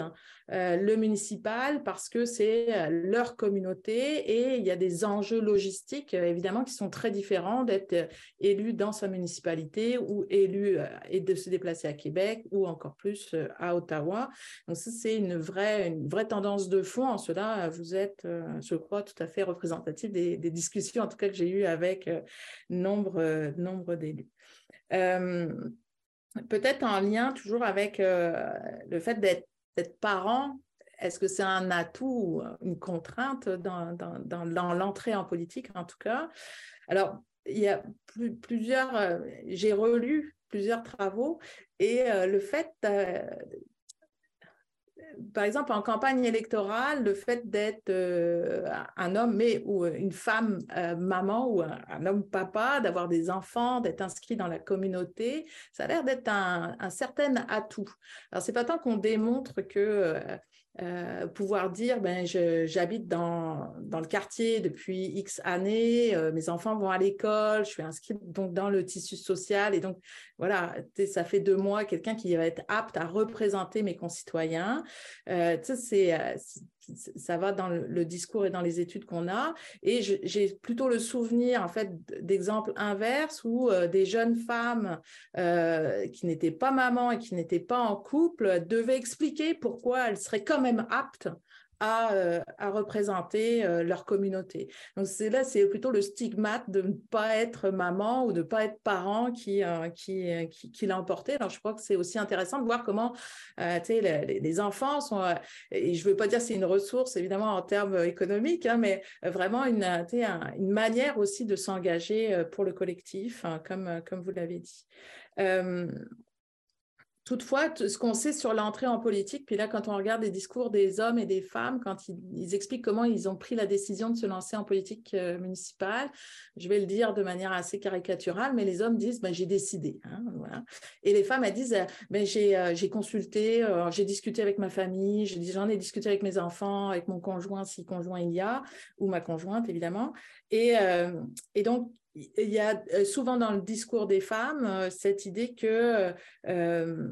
euh, le municipal parce que c'est leur communauté et il y a des enjeux logistiques, évidemment, qui sont très différents d'être élu dans sa municipalité ou élu et de se déplacer à Québec ou encore plus à Ottawa. Donc ça, c'est une vraie, une vraie tendance de fond. En cela, vous êtes, je crois, tout à fait représentatif des, discussions, en tout cas, que j'ai eues avec euh, nombre, euh, nombre d'élus. Euh, peut-être en lien toujours avec le fait d'être parent, est-ce que c'est un atout ou une contrainte dans, dans, l'entrée en politique, en tout cas? Alors, il y a plusieurs, j'ai relu plusieurs travaux et le fait par exemple, en campagne électorale, le fait d'être euh, un homme mais, ou une femme euh, maman ou un, homme papa, d'avoir des enfants, d'être inscrit dans la communauté, ça a l'air d'être un, un, certain atout. Alors, c'est pas tant qu'on démontre que euh, euh, pouvoir dire ben j'habite dans, dans le quartier depuis X années, euh, mes enfants vont à l'école, je suis inscrite donc dans le tissu social et donc voilà, ça fait de moi quelqu'un qui va être apte à représenter mes concitoyens. Euh, c'est ça va dans le, discours et dans les études qu'on a. Et j'ai plutôt le souvenir, en fait, d'exemples inverses où euh, des jeunes femmes euh, qui n'étaient pas mamans et qui n'étaient pas en couple devaient expliquer pourquoi elles seraient quand même aptes à, euh, à représenter euh, leur communauté. Donc c'est là, c'est plutôt le stigmate de ne pas être maman ou de ne pas être parent qui, euh, qui, l'a emporté. Alors je crois que c'est aussi intéressant de voir comment les, les, enfants sont, et je ne veux pas dire c'est une ressource évidemment en termes économiques, hein, mais vraiment une, manière aussi de s'engager pour le collectif, hein, comme vous l'avez dit. Toutefois, ce qu'on sait sur l'entrée en politique, puis là, quand on regarde les discours des hommes et des femmes, quand ils, expliquent comment ils ont pris la décision de se lancer en politique euh, municipale, je vais le dire de manière assez caricaturale, mais les hommes disent ben, j'ai décidé. Hein. Et les femmes, elles disent ben, j'ai euh, consulté, euh, j'ai discuté avec ma famille, j'en ai, discuté avec mes enfants, avec mon conjoint, si conjoint il y a, ou ma conjointe, évidemment. Et donc, il y a euh, souvent dans le discours des femmes euh, cette idée que euh,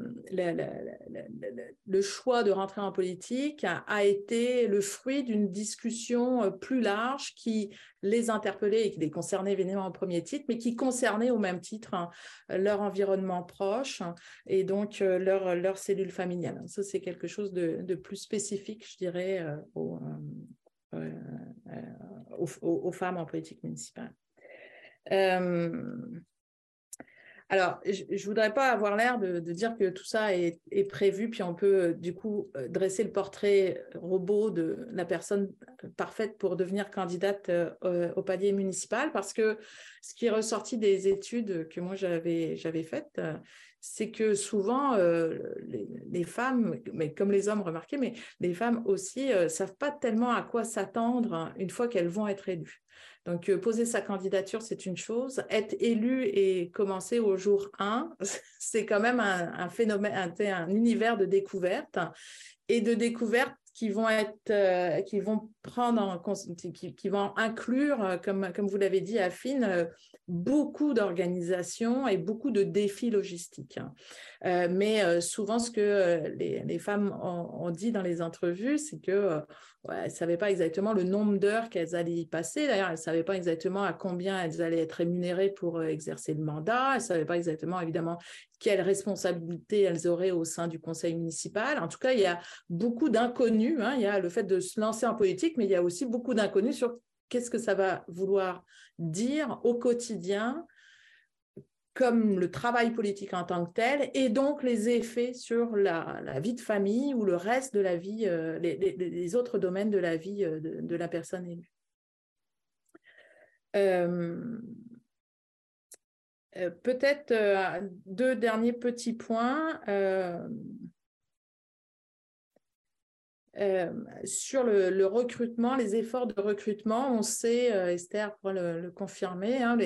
le choix de rentrer en politique a, été le fruit d'une discussion plus large qui les interpellait et qui les concernait évidemment au premier titre, mais qui concernait au même titre hein, leur environnement proche et donc leur, leur cellule familiale. Ça, c'est quelque chose de, plus spécifique, je dirais, aux, aux femmes en politique municipale. Euh, alors, je ne voudrais pas avoir l'air de, dire que tout ça est, prévu, puis on peut euh, du coup euh, dresser le portrait robot de la personne parfaite pour devenir candidate au palier municipal, parce que ce qui est ressorti des études que moi j'avais faites, c'est que souvent les, femmes, mais comme les hommes remarquez, mais les femmes aussi savent pas tellement à quoi s'attendre une fois qu'elles vont être élues. Donc, euh, poser sa candidature, c'est une chose. Être élu et commencer au jour 1, c'est quand même un, phénomène, un, univers de découverte et de découverte qui vont être, euh, qui vont prendre en, qui, qui vont inclure, euh, comme, comme vous l'avez dit, Affine, beaucoup d'organisations et beaucoup de défis logistiques. Hein. mais souvent, ce que les, femmes ont, dit dans les entrevues, c'est que elles ne savaient pas exactement le nombre d'heures qu'elles allaient y passer. D'ailleurs, elles savaient pas exactement à combien elles allaient être rémunérées pour euh, exercer le mandat. Elles savaient pas exactement, évidemment, quelles responsabilités elles auraient au sein du conseil municipal. En tout cas, il y a beaucoup d'inconnus. Hein. Il y a le fait de se lancer en politique, mais il y a aussi beaucoup d'inconnus sur qu'est-ce que ça va vouloir dire au quotidien comme le travail politique en tant que tel, et donc les effets sur la, vie de famille ou le reste de la vie, euh, les, autres domaines de la vie euh, de, la personne élue. Euh, peut-être deux derniers petits points. Euh, sur le, recrutement, les efforts de recrutement, on sait, euh, Esther pourra le, confirmer, hein,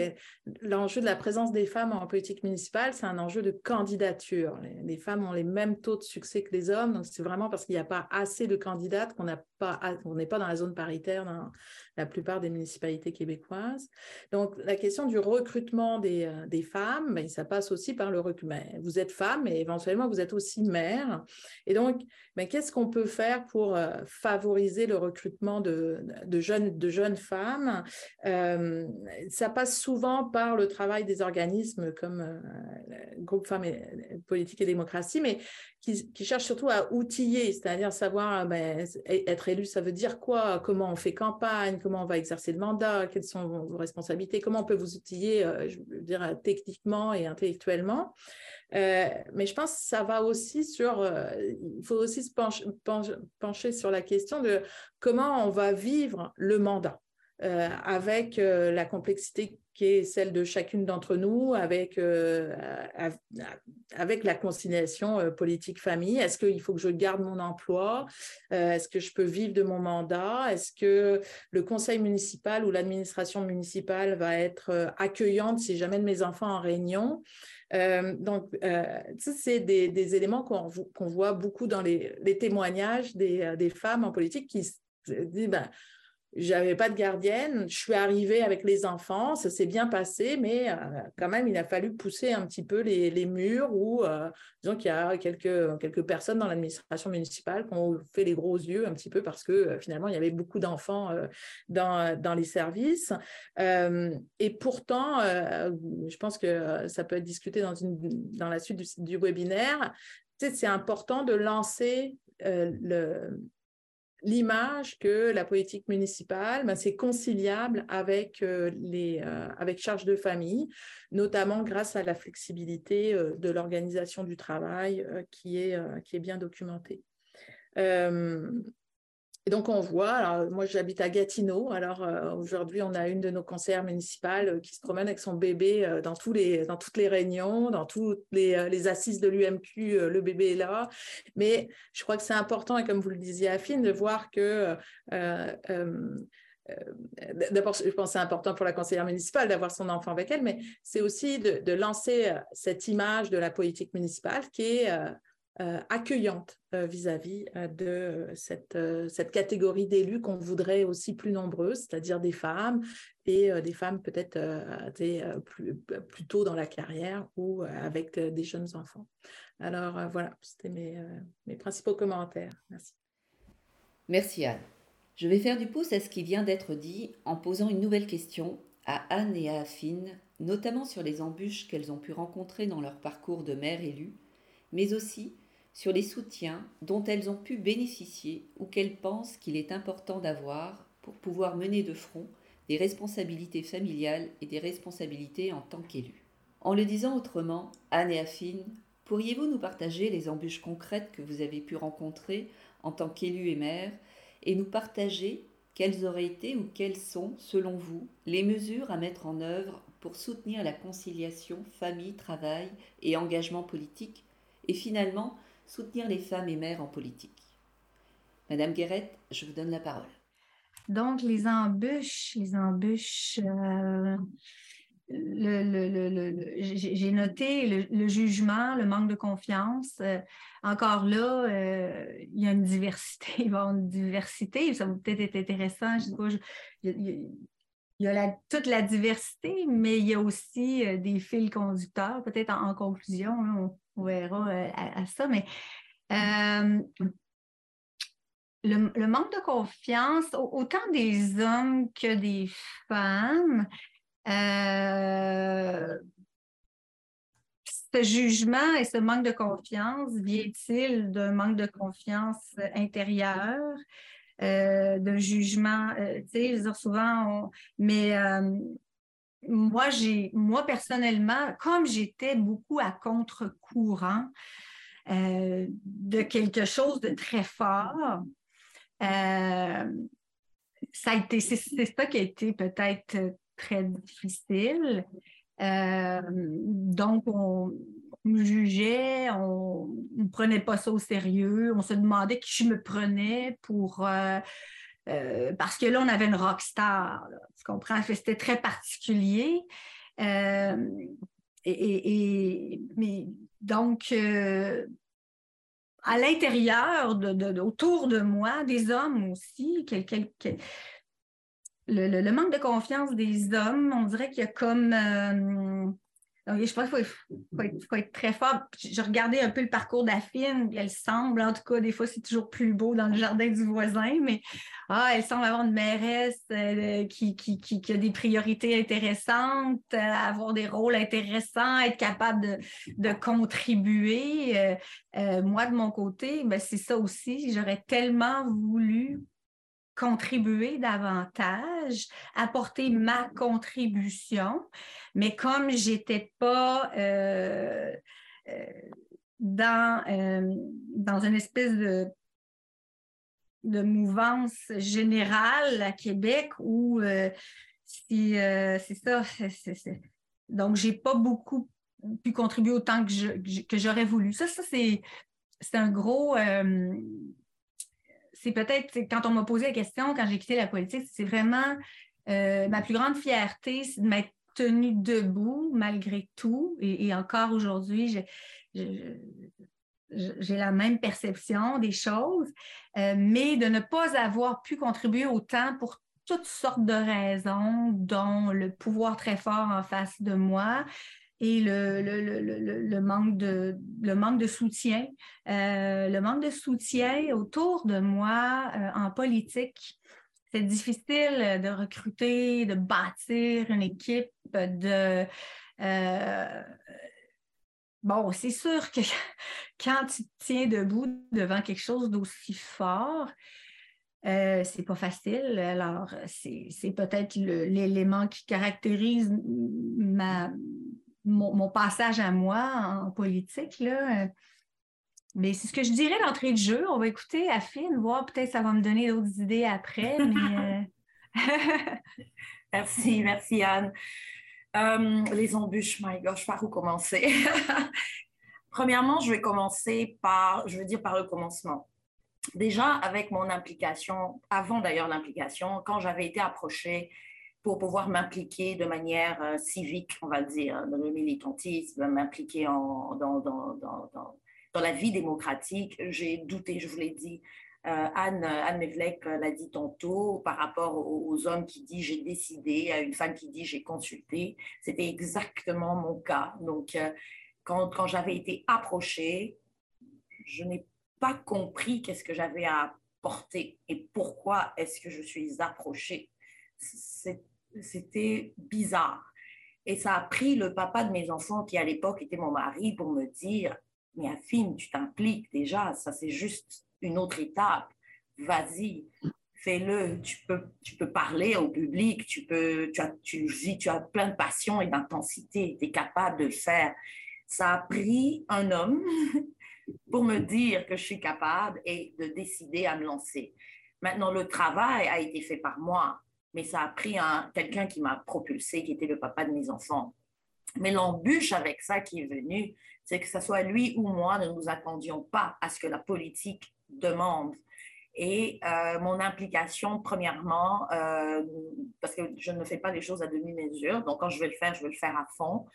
l'enjeu de la présence des femmes en politique municipale, c'est un enjeu de candidature. Les, femmes ont les mêmes taux de succès que les hommes, donc c'est vraiment parce qu'il n'y a pas assez de candidates qu'on n'est pas, pas dans la zone paritaire dans la plupart des municipalités québécoises. Donc la question du recrutement des, euh, femmes, ben, ça passe aussi par le recrutement. Vous êtes femme et éventuellement vous êtes aussi mère. Et donc, ben, qu'est-ce qu'on peut faire pour euh, favoriser le recrutement de, jeunes, femmes? Euh, ça passe souvent par le travail des organismes comme euh, groupe Femmes et, Politique et Démocratie, mais qui, qui cherchent surtout à outiller, c'est-à-dire savoir ben, être élu, ça veut dire quoi, comment on fait campagne, comment on va exercer le mandat, quelles sont vos responsabilités, comment on peut vous outiller, je veux dire, techniquement et intellectuellement? Euh, mais je pense que ça va aussi sur, euh, il faut aussi se pencher, sur la question de comment on va vivre le mandat. Euh, avec la complexité qui est celle de chacune d'entre nous, avec, avec la conciliation politique-famille. Est-ce qu'il faut que je garde mon emploi? Est-ce que je peux vivre de mon mandat? Est-ce que le conseil municipal ou l'administration municipale va être accueillante si j'amène mes enfants en réunion? Euh, donc, euh, c'est des, éléments qu'on voit beaucoup dans les, témoignages des, femmes en politique qui disent ben, j'avais pas de gardienne, je suis arrivée avec les enfants, ça s'est bien passé, mais euh, quand même, il a fallu pousser un petit peu les, murs ou, euh, disons qu'il y a quelques, quelques personnes dans l'administration municipale qui ont fait les gros yeux un petit peu parce que euh, finalement, il y avait beaucoup d'enfants dans, dans, les services. et pourtant, je pense que ça peut être discuté dans, dans la suite du, du webinaire, c'est important de lancer le, l'image que la politique municipale, ben, c'est conciliable avec, euh, les, euh, avec charge de famille, notamment grâce à la flexibilité euh, de l'organisation du travail qui, est, qui est bien documentée. Et donc, on voit, moi j'habite à Gatineau, alors aujourd'hui on a une de nos conseillères municipales qui se promène avec son bébé dans, tous les, dans toutes les réunions, dans toutes les, les assises de l'UMQ, le bébé est là. Mais je crois que c'est important, et comme vous le disiez Affine, de voir que D'abord, je pense que c'est important pour la conseillère municipale d'avoir son enfant avec elle, mais c'est aussi de, lancer cette image de la politique municipale qui est euh, accueillante euh, vis-à-vis euh, de cette, cette catégorie d'élus qu'on voudrait aussi plus nombreuses, c'est-à-dire des femmes et des femmes peut-être plus, plus tôt dans la carrière ou avec des jeunes enfants. Alors voilà, c'était mes, mes principaux commentaires. Merci. Merci Anne. Je vais faire du pouce à ce qui vient d'être dit en posant une nouvelle question à Anne et à Affine, notamment sur les embûches qu'elles ont pu rencontrer dans leur parcours de mère élue, mais aussi sur les soutiens dont elles ont pu bénéficier ou qu'elles pensent qu'il est important d'avoir pour pouvoir mener de front des responsabilités familiales et des responsabilités en tant qu'élu. En le disant autrement, Anne et Affine, pourriez-vous nous partager les embûches concrètes que vous avez pu rencontrer en tant qu'élu et mère et nous partager quelles auraient été ou quelles sont, selon vous, les mesures à mettre en œuvre pour soutenir la conciliation famille, travail et engagement politique et finalement soutenir les femmes et mères en politique. Madame Guérette, je vous donne la parole. Donc, les embûches, les embûches, euh, j'ai noté le, jugement, le manque de confiance. Euh, encore là, euh, il y a une diversité, il y une diversité, ça va peut-être être intéressant. Il, y a toute la diversité, mais il y a aussi des fils conducteurs, peut-être en, conclusion. on, on verra euh, à, ça, mais euh, le, manque de confiance, autant des hommes que des femmes, euh, ce jugement et ce manque de confiance vient-il d'un manque de confiance intérieure, d'un jugement, tu sais, souvent, mais moi, j'ai, moi, personnellement, comme j'étais beaucoup à contre-courant euh, de quelque chose de très fort, euh, ça a été, c'est, ça qui a été peut-être très difficile. Euh, donc, on, me jugeait, on ne prenait pas ça au sérieux, on se demandait qui je me prenais pour euh, parce que là, on avait une rockstar, tu comprends? C'était très particulier. Euh, et, mais donc, euh, à l'intérieur, autour de moi, des hommes aussi, le, manque de confiance des hommes, on dirait qu'il y a comme donc, je pense qu'il faut, être très fort. Je regardais un peu le parcours d'Affine, elle semble, en tout cas, des fois, c'est toujours plus beau dans le jardin du voisin, mais ah, elle semble avoir une mairesse euh, qui, qui, a des priorités intéressantes, euh, avoir des rôles intéressants, être capable de, contribuer. Euh, moi, de mon côté, ben, c'est ça aussi. J'aurais tellement voulu contribuer davantage, apporter ma contribution. Mais comme j'étais pas euh, euh, dans, euh, dans une espèce de, de mouvance générale à Québec où si, c'est ça, donc j'ai pas beaucoup pu contribuer autant que, je, que j'aurais voulu. Ça, ça c'est, c'est un gros c'est peut-être quand on m'a posé la question, quand j'ai quitté la politique, c'est vraiment ma plus grande fierté, c'est de m'être tenue debout malgré tout. Et, encore aujourd'hui, j'ai la même perception des choses, euh, mais de ne pas avoir pu contribuer autant pour toutes sortes de raisons, dont le pouvoir très fort en face de moi, et le, le, manque, de, le manque de soutien. Euh, le manque de soutien autour de moi euh, en politique c'est difficile de recruter, de bâtir une équipe, de. Euh, bon, c'est sûr que quand tu te tiens debout devant quelque chose d'aussi fort, euh, c'est pas facile. Alors, c'est peut-être l'élément qui caractérise ma, mon, passage à moi en politique. Là. mais c'est ce que je dirais d'entrée de jeu. On va écouter Affine, voir peut-être ça va me donner d'autres idées après. Mais merci, merci Anne. les embûches, my gosh, par où commencer? Premièrement, je vais commencer par, je veux dire par le commencement. Déjà, avec mon implication, avant d'ailleurs l'implication, quand j'avais été approchée pour pouvoir m'impliquer de manière euh, civique, on va dire, dans le militantisme, m'impliquer dans, dans, dans, dans, la vie démocratique, j'ai douté, je vous l'ai dit. Euh, Anne, Anne l'a dit tantôt par rapport aux, hommes qui disent j'ai décidé, à une femme qui dit j'ai consulté. C'était exactement mon cas. Donc, euh, quand, j'avais été approchée, je n'ai pas compris qu'est-ce que j'avais à porter et pourquoi est-ce que je suis approchée. C'était bizarre. Et ça a pris le papa de mes enfants, qui à l'époque était mon mari, pour me dire, mais Affine, tu t'impliques déjà, ça c'est juste une autre étape. Vas-y, fais-le. Tu peux, tu peux parler au public, tu, peux, tu, as, tu, tu as plein de passion et d'intensité, tu es capable de le faire. Ça a pris un homme pour me dire que je suis capable et de décider à me lancer. Maintenant, le travail a été fait par moi, mais ça a pris quelqu'un qui m'a propulsé, qui était le papa de mes enfants. Mais l'embûche avec ça qui est venu, c'est que ce soit lui ou moi, ne nous attendions pas à ce que la politique demande. Et euh, mon implication, premièrement, euh, parce que je ne fais pas les choses à demi-mesure, donc quand je vais le faire, je vais le faire à fond.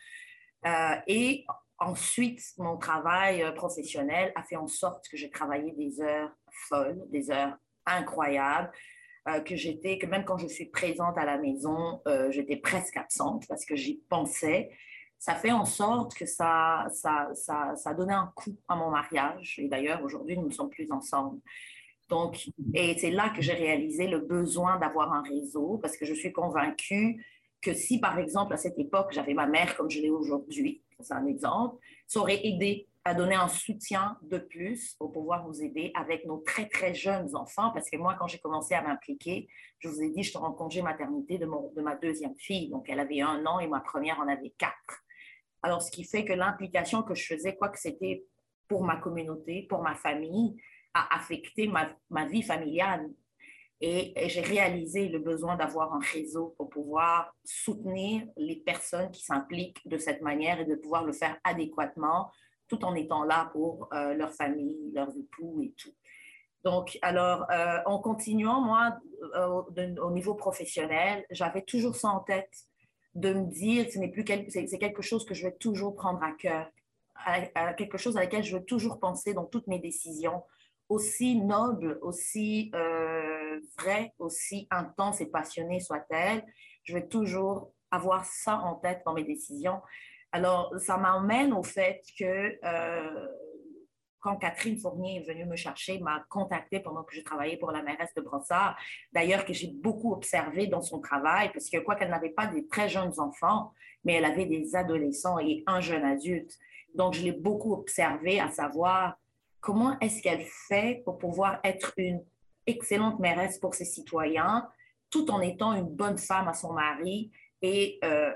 Euh, et ensuite, mon travail professionnel a fait en sorte que j'ai travaillé des heures folles, des heures incroyables, euh, que j'étais, que même quand je suis présente à la maison, j'étais presque absente parce que j'y pensais. Ça fait en sorte que ça, ça, ça, ça donné un coup à mon mariage. Et d'ailleurs, aujourd'hui, nous ne sommes plus ensemble. Donc, et c'est là que j'ai réalisé le besoin d'avoir un réseau parce que je suis convaincue que si, par exemple, à cette époque, j'avais ma mère comme je l'ai aujourd'hui, c'est un exemple, ça aurait aidé à donner un soutien de plus pour pouvoir vous aider avec nos très, très jeunes enfants. Parce que moi, quand j'ai commencé à m'impliquer, je vous ai dit, je suis en congé maternité de, mon, de ma deuxième fille. Donc, elle avait un an et ma première en avait quatre. Alors, ce qui fait que l'implication que je faisais, quoi que c'était pour ma communauté, pour ma famille, a affecté ma, ma vie familiale. Et, j'ai réalisé le besoin d'avoir un réseau pour pouvoir soutenir les personnes qui s'impliquent de cette manière et de pouvoir le faire adéquatement tout en étant là pour euh, leur famille, leurs époux et tout. Donc, alors, euh, en continuant, moi, euh, au niveau professionnel, j'avais toujours ça en tête de me dire ce n'est plus c'est quelque chose que je vais toujours prendre à cœur, quelque chose à laquelle je veux toujours penser dans toutes mes décisions, aussi noble, aussi euh, vrai, aussi intense et passionnée soit-elle, je vais toujours avoir ça en tête dans mes décisions. Alors, ça m'emmène au fait que euh, quand Catherine Fournier est venue me chercher, m'a contactée pendant que je travaillais pour la mairesse de Brossard, d'ailleurs que j'ai beaucoup observé dans son travail, parce que quoi qu'elle n'avait pas des très jeunes enfants, mais elle avait des adolescents et un jeune adulte. Donc, je l'ai beaucoup observé à savoir comment est-ce qu'elle fait pour pouvoir être une excellente mairesse pour ses citoyens, tout en étant une bonne femme à son mari et euh,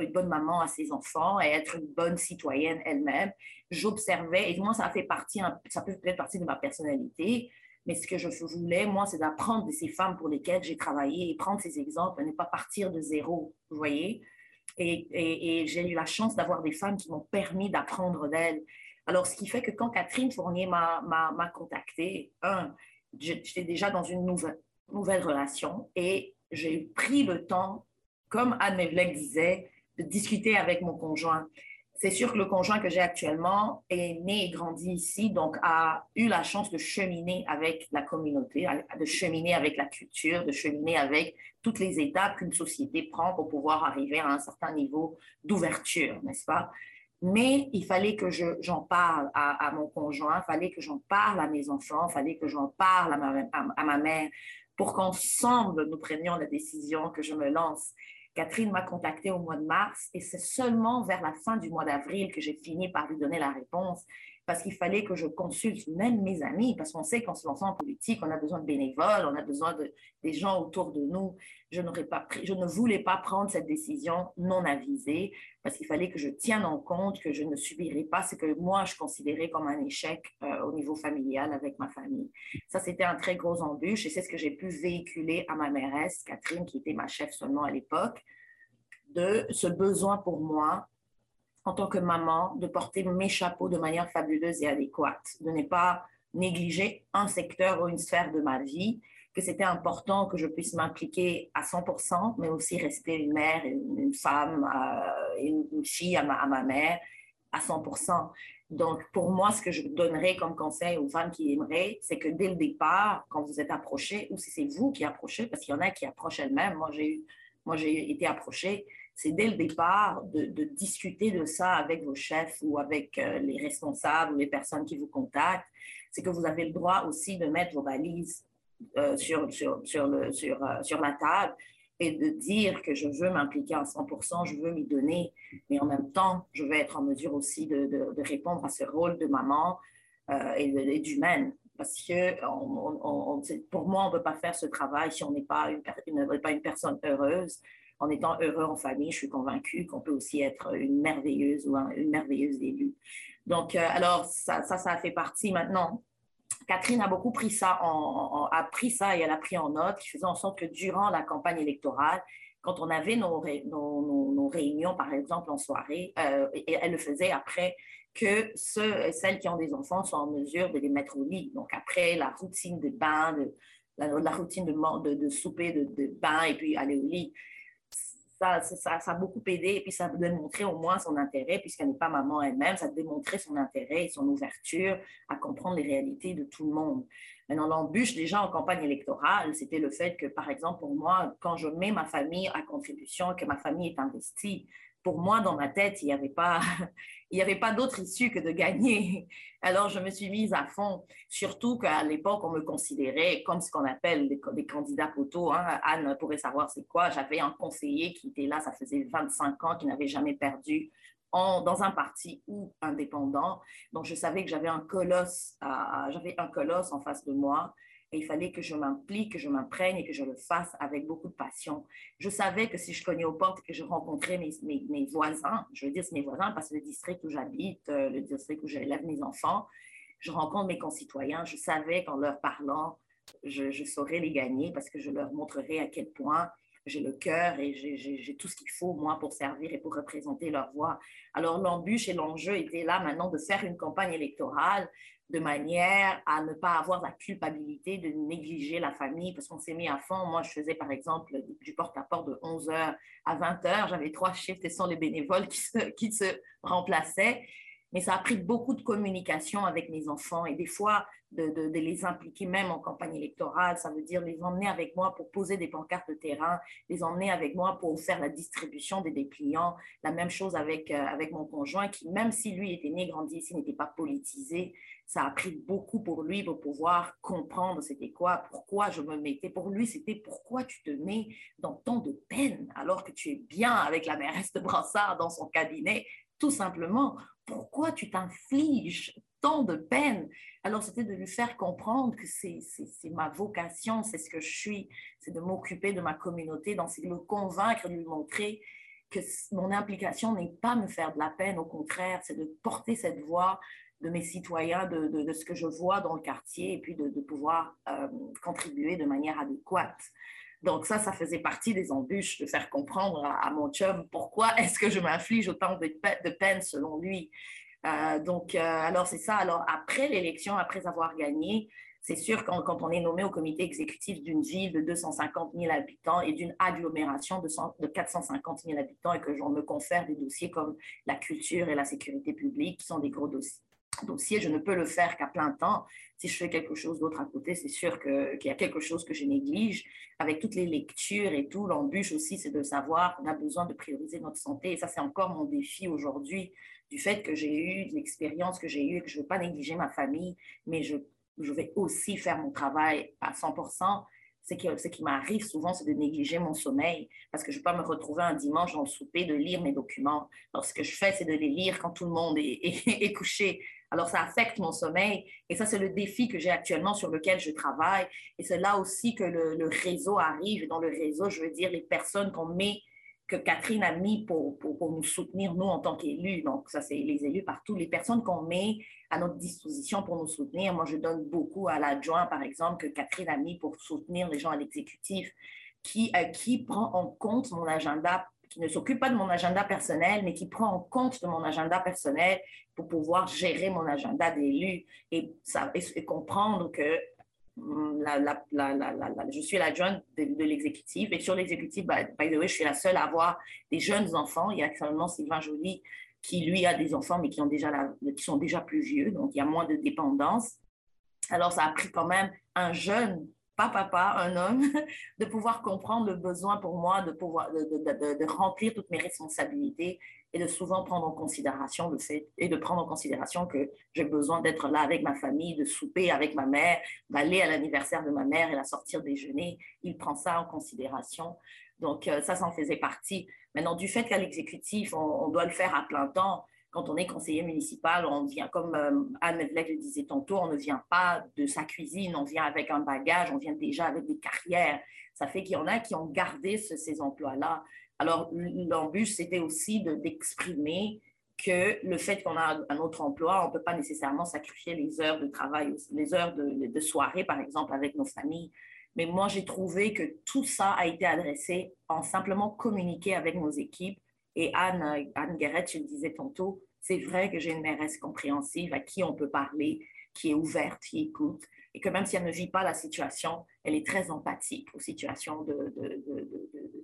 une bonne maman à ses enfants et être une bonne citoyenne elle-même. J'observais, et moi, ça fait partie, ça peut être partie de ma personnalité, mais ce que je voulais, moi, c'est d'apprendre de ces femmes pour lesquelles j'ai travaillé et prendre ces exemples, ne pas partir de zéro, vous voyez? et j'ai eu la chance d'avoir des femmes qui m'ont permis d'apprendre d'elles. Alors, ce qui fait que quand Catherine Fournier m'a contacté, un, j'étais déjà dans une nouvelle relation et j'ai pris le temps, comme Anne Mevlek disait, de discuter avec mon conjoint. C'est sûr que le conjoint que j'ai actuellement est né et grandi ici, donc a eu la chance de cheminer avec la communauté, de cheminer avec la culture, de cheminer avec toutes les étapes qu'une société prend pour pouvoir arriver à un certain niveau d'ouverture, n'est-ce pas? Mais il fallait que j'en parle à, mon conjoint, il fallait que j'en parle à mes enfants, il fallait que j'en parle à, ma mère pour qu'ensemble nous prenions la décision que je me lance. Catherine m'a contactée au mois de mars et c'est seulement vers la fin du mois d'avril que j'ai fini par lui donner la réponse. Parce qu'il fallait que je consulte même mes amis, parce qu'on sait qu'en se lançant en politique, on a besoin de bénévoles, on a besoin de, des gens autour de nous. Je, pas je ne voulais pas prendre cette décision non avisée, parce qu'il fallait que je tienne en compte que je ne subirais pas ce que moi, je considérais comme un échec euh, au niveau familial avec ma famille. Ça, c'était un très gros embûche, et c'est ce que j'ai pu véhiculer à ma mairesse, Catherine, qui était ma chef seulement à l'époque, de ce besoin pour moi en tant que maman, de porter mes chapeaux de manière fabuleuse et adéquate, de ne pas négliger un secteur ou une sphère de ma vie, que c'était important que je puisse m'impliquer à 100%, mais aussi rester une mère, une, femme, euh, une fille à ma, à mère à 100%. Donc, pour moi, ce que je donnerais comme conseil aux femmes qui aimeraient, c'est que dès le départ, quand vous êtes approchées, ou si c'est vous qui approchez, parce qu'il y en a qui approchent elles-mêmes, moi j'ai été approchée, c'est dès le départ de, discuter de ça avec vos chefs ou avec euh, les responsables ou les personnes qui vous contactent. C'est que vous avez le droit aussi de mettre vos valises euh, sur, sur, sur, le, sur, euh, sur la table et de dire que je veux m'impliquer à 100%, je veux m'y donner, mais en même temps, je vais être en mesure aussi de, de, répondre à ce rôle de maman et d'humaine. Parce que pour moi, on ne peut pas faire ce travail si on n'est pas une, pas une personne heureuse en étant heureux en famille, je suis convaincue qu'on peut aussi être une merveilleuse ou une merveilleuse élue. Donc, euh, alors, ça, ça, ça, fait partie maintenant. Catherine a beaucoup pris ça, a pris ça et elle a pris en note, qui faisait en sorte que durant la campagne électorale, quand on avait nos, réunions, par exemple, en soirée, euh, et elle le faisait après que ceux, celles qui ont des enfants soient en mesure de les mettre au lit. Donc, après la routine de bain, de, la, routine de, souper, de, bain, et puis aller au lit ça, ça, ça, a beaucoup aidé et puis ça a démontré au moins son intérêt, puisqu'elle n'est pas maman elle-même, ça a démontré son intérêt et son ouverture à comprendre les réalités de tout le monde. Maintenant, l'embûche déjà en campagne électorale, c'était le fait que, par exemple, pour moi, quand je mets ma famille à contribution, que ma famille est investie, pour moi, dans ma tête, il n'y avait pas, pas d'autre issue que de gagner. Alors, je me suis mise à fond, surtout qu'à l'époque, on me considérait comme ce qu'on appelle des, candidats poteaux. Hein. Anne pourrait savoir c'est quoi. J'avais un conseiller qui était là, ça faisait 25 ans, qui n'avait jamais perdu dans un parti ou indépendant. Donc, je savais que j'avais un colosse, j'avais un colosse en face de moi et il fallait que je m'implique, que je m'imprègne et que je le fasse avec beaucoup de passion. Je savais que si je cognais aux portes que je rencontrais mes, voisins, je veux dire mes voisins parce que le district où j'habite, euh, le district où j'élève mes enfants, je rencontre mes concitoyens, je savais qu'en leur parlant, je, je, saurais les gagner parce que je leur montrerais à quel point j'ai le cœur et j'ai tout ce qu'il faut, moi, pour servir et pour représenter leur voix. Alors, l'embûche et l'enjeu étaient là maintenant de faire une campagne électorale de manière à ne pas avoir la culpabilité de négliger la famille parce qu'on s'est mis à fond. Moi, je faisais par exemple du porte-à-porte de 11h à 20h. J'avais trois chiffres et sont les bénévoles qui se, qui se remplaçaient. Mais ça a pris beaucoup de communication avec mes enfants et des fois de, de, les impliquer même en campagne électorale. Ça veut dire les emmener avec moi pour poser des pancartes de terrain, les emmener avec moi pour faire la distribution des dépliants. La même chose avec, euh, avec mon conjoint qui, même si lui était né, grandi ici, n'était pas politisé, ça a pris beaucoup pour lui pour pouvoir comprendre c'était quoi, pourquoi je me mettais. Pour lui, c'était pourquoi tu te mets dans tant de peine alors que tu es bien avec la mairesse de Brassard dans son cabinet. Tout simplement, pourquoi tu t'infliges tant de peine? Alors, c'était de lui faire comprendre que c'est ma vocation, c'est ce que je suis, c'est de m'occuper de ma communauté, de le convaincre, de lui montrer que mon implication n'est pas me faire de la peine, au contraire, c'est de porter cette voix de mes citoyens, de, de, ce que je vois dans le quartier et puis de, pouvoir euh, contribuer de manière adéquate. Donc ça, ça faisait partie des embûches de faire comprendre à, mon chum pourquoi est-ce que je m'inflige autant de, de peine selon lui. Euh, donc, euh, alors c'est ça. Alors après l'élection, après avoir gagné, c'est sûr quand, quand, on est nommé au comité exécutif d'une ville de 250 000 habitants et d'une agglomération de, de 450 000 habitants et que j'en me confère des dossiers comme la culture et la sécurité publique, qui sont des gros dossiers, dossier, je ne peux le faire qu'à plein temps. Si je fais quelque chose d'autre à côté, c'est sûr qu'il y a quelque chose que je néglige. Avec toutes les lectures et tout, l'embûche aussi, c'est de savoir qu'on a besoin de prioriser notre santé. Et ça, c'est encore mon défi aujourd'hui, du fait que j'ai eu l'expérience que j'ai eue et que je ne veux pas négliger ma famille, mais je, vais aussi faire mon travail à 100% ce qui m'arrive souvent, c'est de négliger mon sommeil parce que je ne vais pas me retrouver un dimanche le souper de lire mes documents. Alors, ce que je fais, c'est de les lire quand tout le monde est, couché. Alors, ça affecte mon sommeil. Et ça, c'est le défi que j'ai actuellement sur lequel je travaille. Et c'est là aussi que le, réseau arrive. dans le réseau, je veux dire les personnes qu'on met, que Catherine a mis pour, pour, nous soutenir, nous, en tant qu'élus. Donc, ça, c'est les élus partout. Les personnes qu'on met à notre disposition pour nous soutenir. Moi, je donne beaucoup à l'adjoint, par exemple, que Catherine a mis pour soutenir les gens à l'exécutif, qui, euh, qui prend en compte mon agenda qui ne s'occupe pas de mon agenda personnel, mais qui prend en compte de mon agenda personnel pour pouvoir gérer mon agenda d'élu et, et, comprendre que hum, la, la, la, je suis l'adjointe de, l'exécutif. Et sur l'exécutif, by, by, the way, je suis la seule à avoir des jeunes enfants. Il y a actuellement Sylvain Joly qui, lui, a des enfants, mais qui, ont déjà qui sont déjà plus vieux. Donc, il y a moins de dépendance. Alors, ça a pris quand même un jeune pas papa, un homme, de pouvoir comprendre le besoin pour moi de pouvoir de, remplir toutes mes responsabilités et de souvent prendre en considération le fait et de prendre en considération que j'ai besoin d'être là avec ma famille, de souper avec ma mère, d'aller à l'anniversaire de ma mère et la sortir déjeuner. Il prend ça en considération. Donc euh, ça, ça en faisait partie. Maintenant, du fait qu'à l'exécutif, on, doit le faire à plein temps, quand on est conseiller municipal, on vient, comme euh, Anne Medlec le disait tantôt, on ne vient pas de sa cuisine, on vient avec un bagage, on vient déjà avec des carrières. Ça fait qu'il y en a qui ont gardé ces emplois-là. Alors, l'embûche, c'était aussi d'exprimer que le fait qu'on a un autre emploi, on ne peut pas nécessairement sacrifier les heures de travail, les heures de, de soirée, par exemple, avec nos familles. Mais moi, j'ai trouvé que tout ça a été adressé en simplement communiquer avec nos équipes. Et Anne, Anne Guéret, je le disais tantôt, c'est vrai que j'ai une mairesse compréhensive à qui on peut parler, qui est ouverte, qui écoute, et que même si elle ne vit pas la situation, elle est très empathique aux situations de,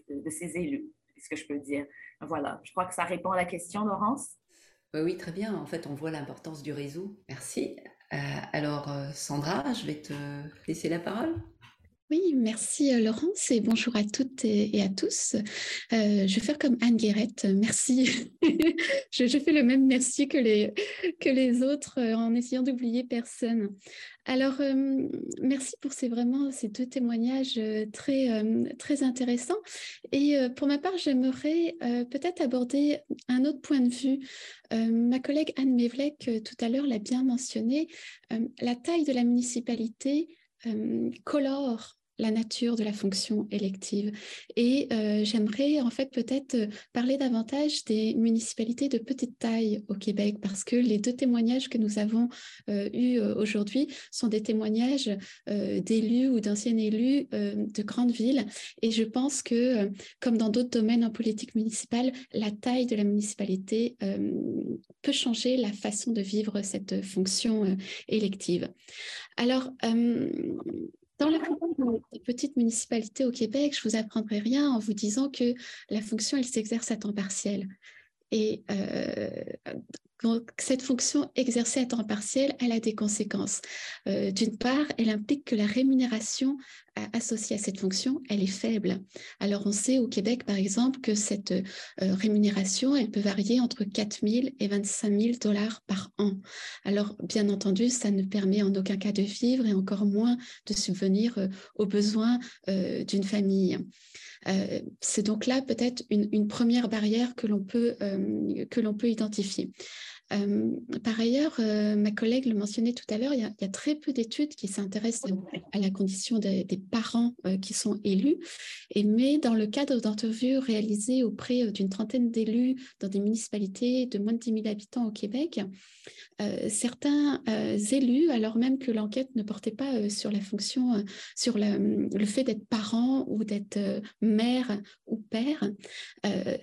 de, ses élus, ce que je peux dire. Voilà, je crois que ça répond à la question, Laurence? Oui, très bien. En fait, on voit l'importance du réseau. Merci. Euh, alors, euh, Sandra, je vais te laisser la parole. Oui, merci euh, Laurence et bonjour à toutes et, à tous. Euh, je vais faire comme Anne Guérette. Merci. je, fais le même merci que les, que les autres euh, en essayant d'oublier personne. Alors, merci pour ces vraiment ces deux témoignages très, très intéressants. Et pour ma part, j'aimerais peut-être aborder un autre point de vue. ma collègue Anne Mevlek, tout à l'heure, l'a bien mentionné. la taille de la municipalité colore la nature de la fonction élective. Et euh, j'aimerais en fait peut-être euh, parler davantage des municipalités de petite taille au Québec parce que les deux témoignages que nous avons euh, eus aujourd'hui sont des témoignages d'élus ou d'anciens élus de grandes villes. Et je pense que, comme dans d'autres domaines en politique municipale, la taille de la municipalité peut changer la façon de vivre cette fonction élective. Alors, dans la petites municipalités au Québec, je vous apprendrai rien en vous disant que la fonction, elle s'exerce à temps partiel. Euh, donc, cette fonction exercée à temps partiel, elle a des conséquences. Euh, d'une part, elle implique que la rémunération euh, associée à cette fonction, elle est faible. Alors, on sait au Québec, par exemple, que cette euh, rémunération, elle peut varier entre 4 000 et 25 000 dollars par an. Alors, bien entendu, ça ne permet en aucun cas de vivre et encore moins de subvenir aux besoins d'une famille. c'est donc là peut-être une, une, première barrière que l'on peut, que l'on peut identifier. Euh, par ailleurs, euh, ma collègue le mentionnait tout à l'heure, il, y a très peu d'études qui s'intéressent à la condition des, parents euh, qui sont élus. Et, mais dans le cadre d'interviews réalisées auprès d'une trentaine d'élus dans des municipalités de moins de 10 000 habitants au Québec, certains élus, alors même que l'enquête ne portait pas sur la fonction, sur le fait d'être parent ou d'être mère ou père,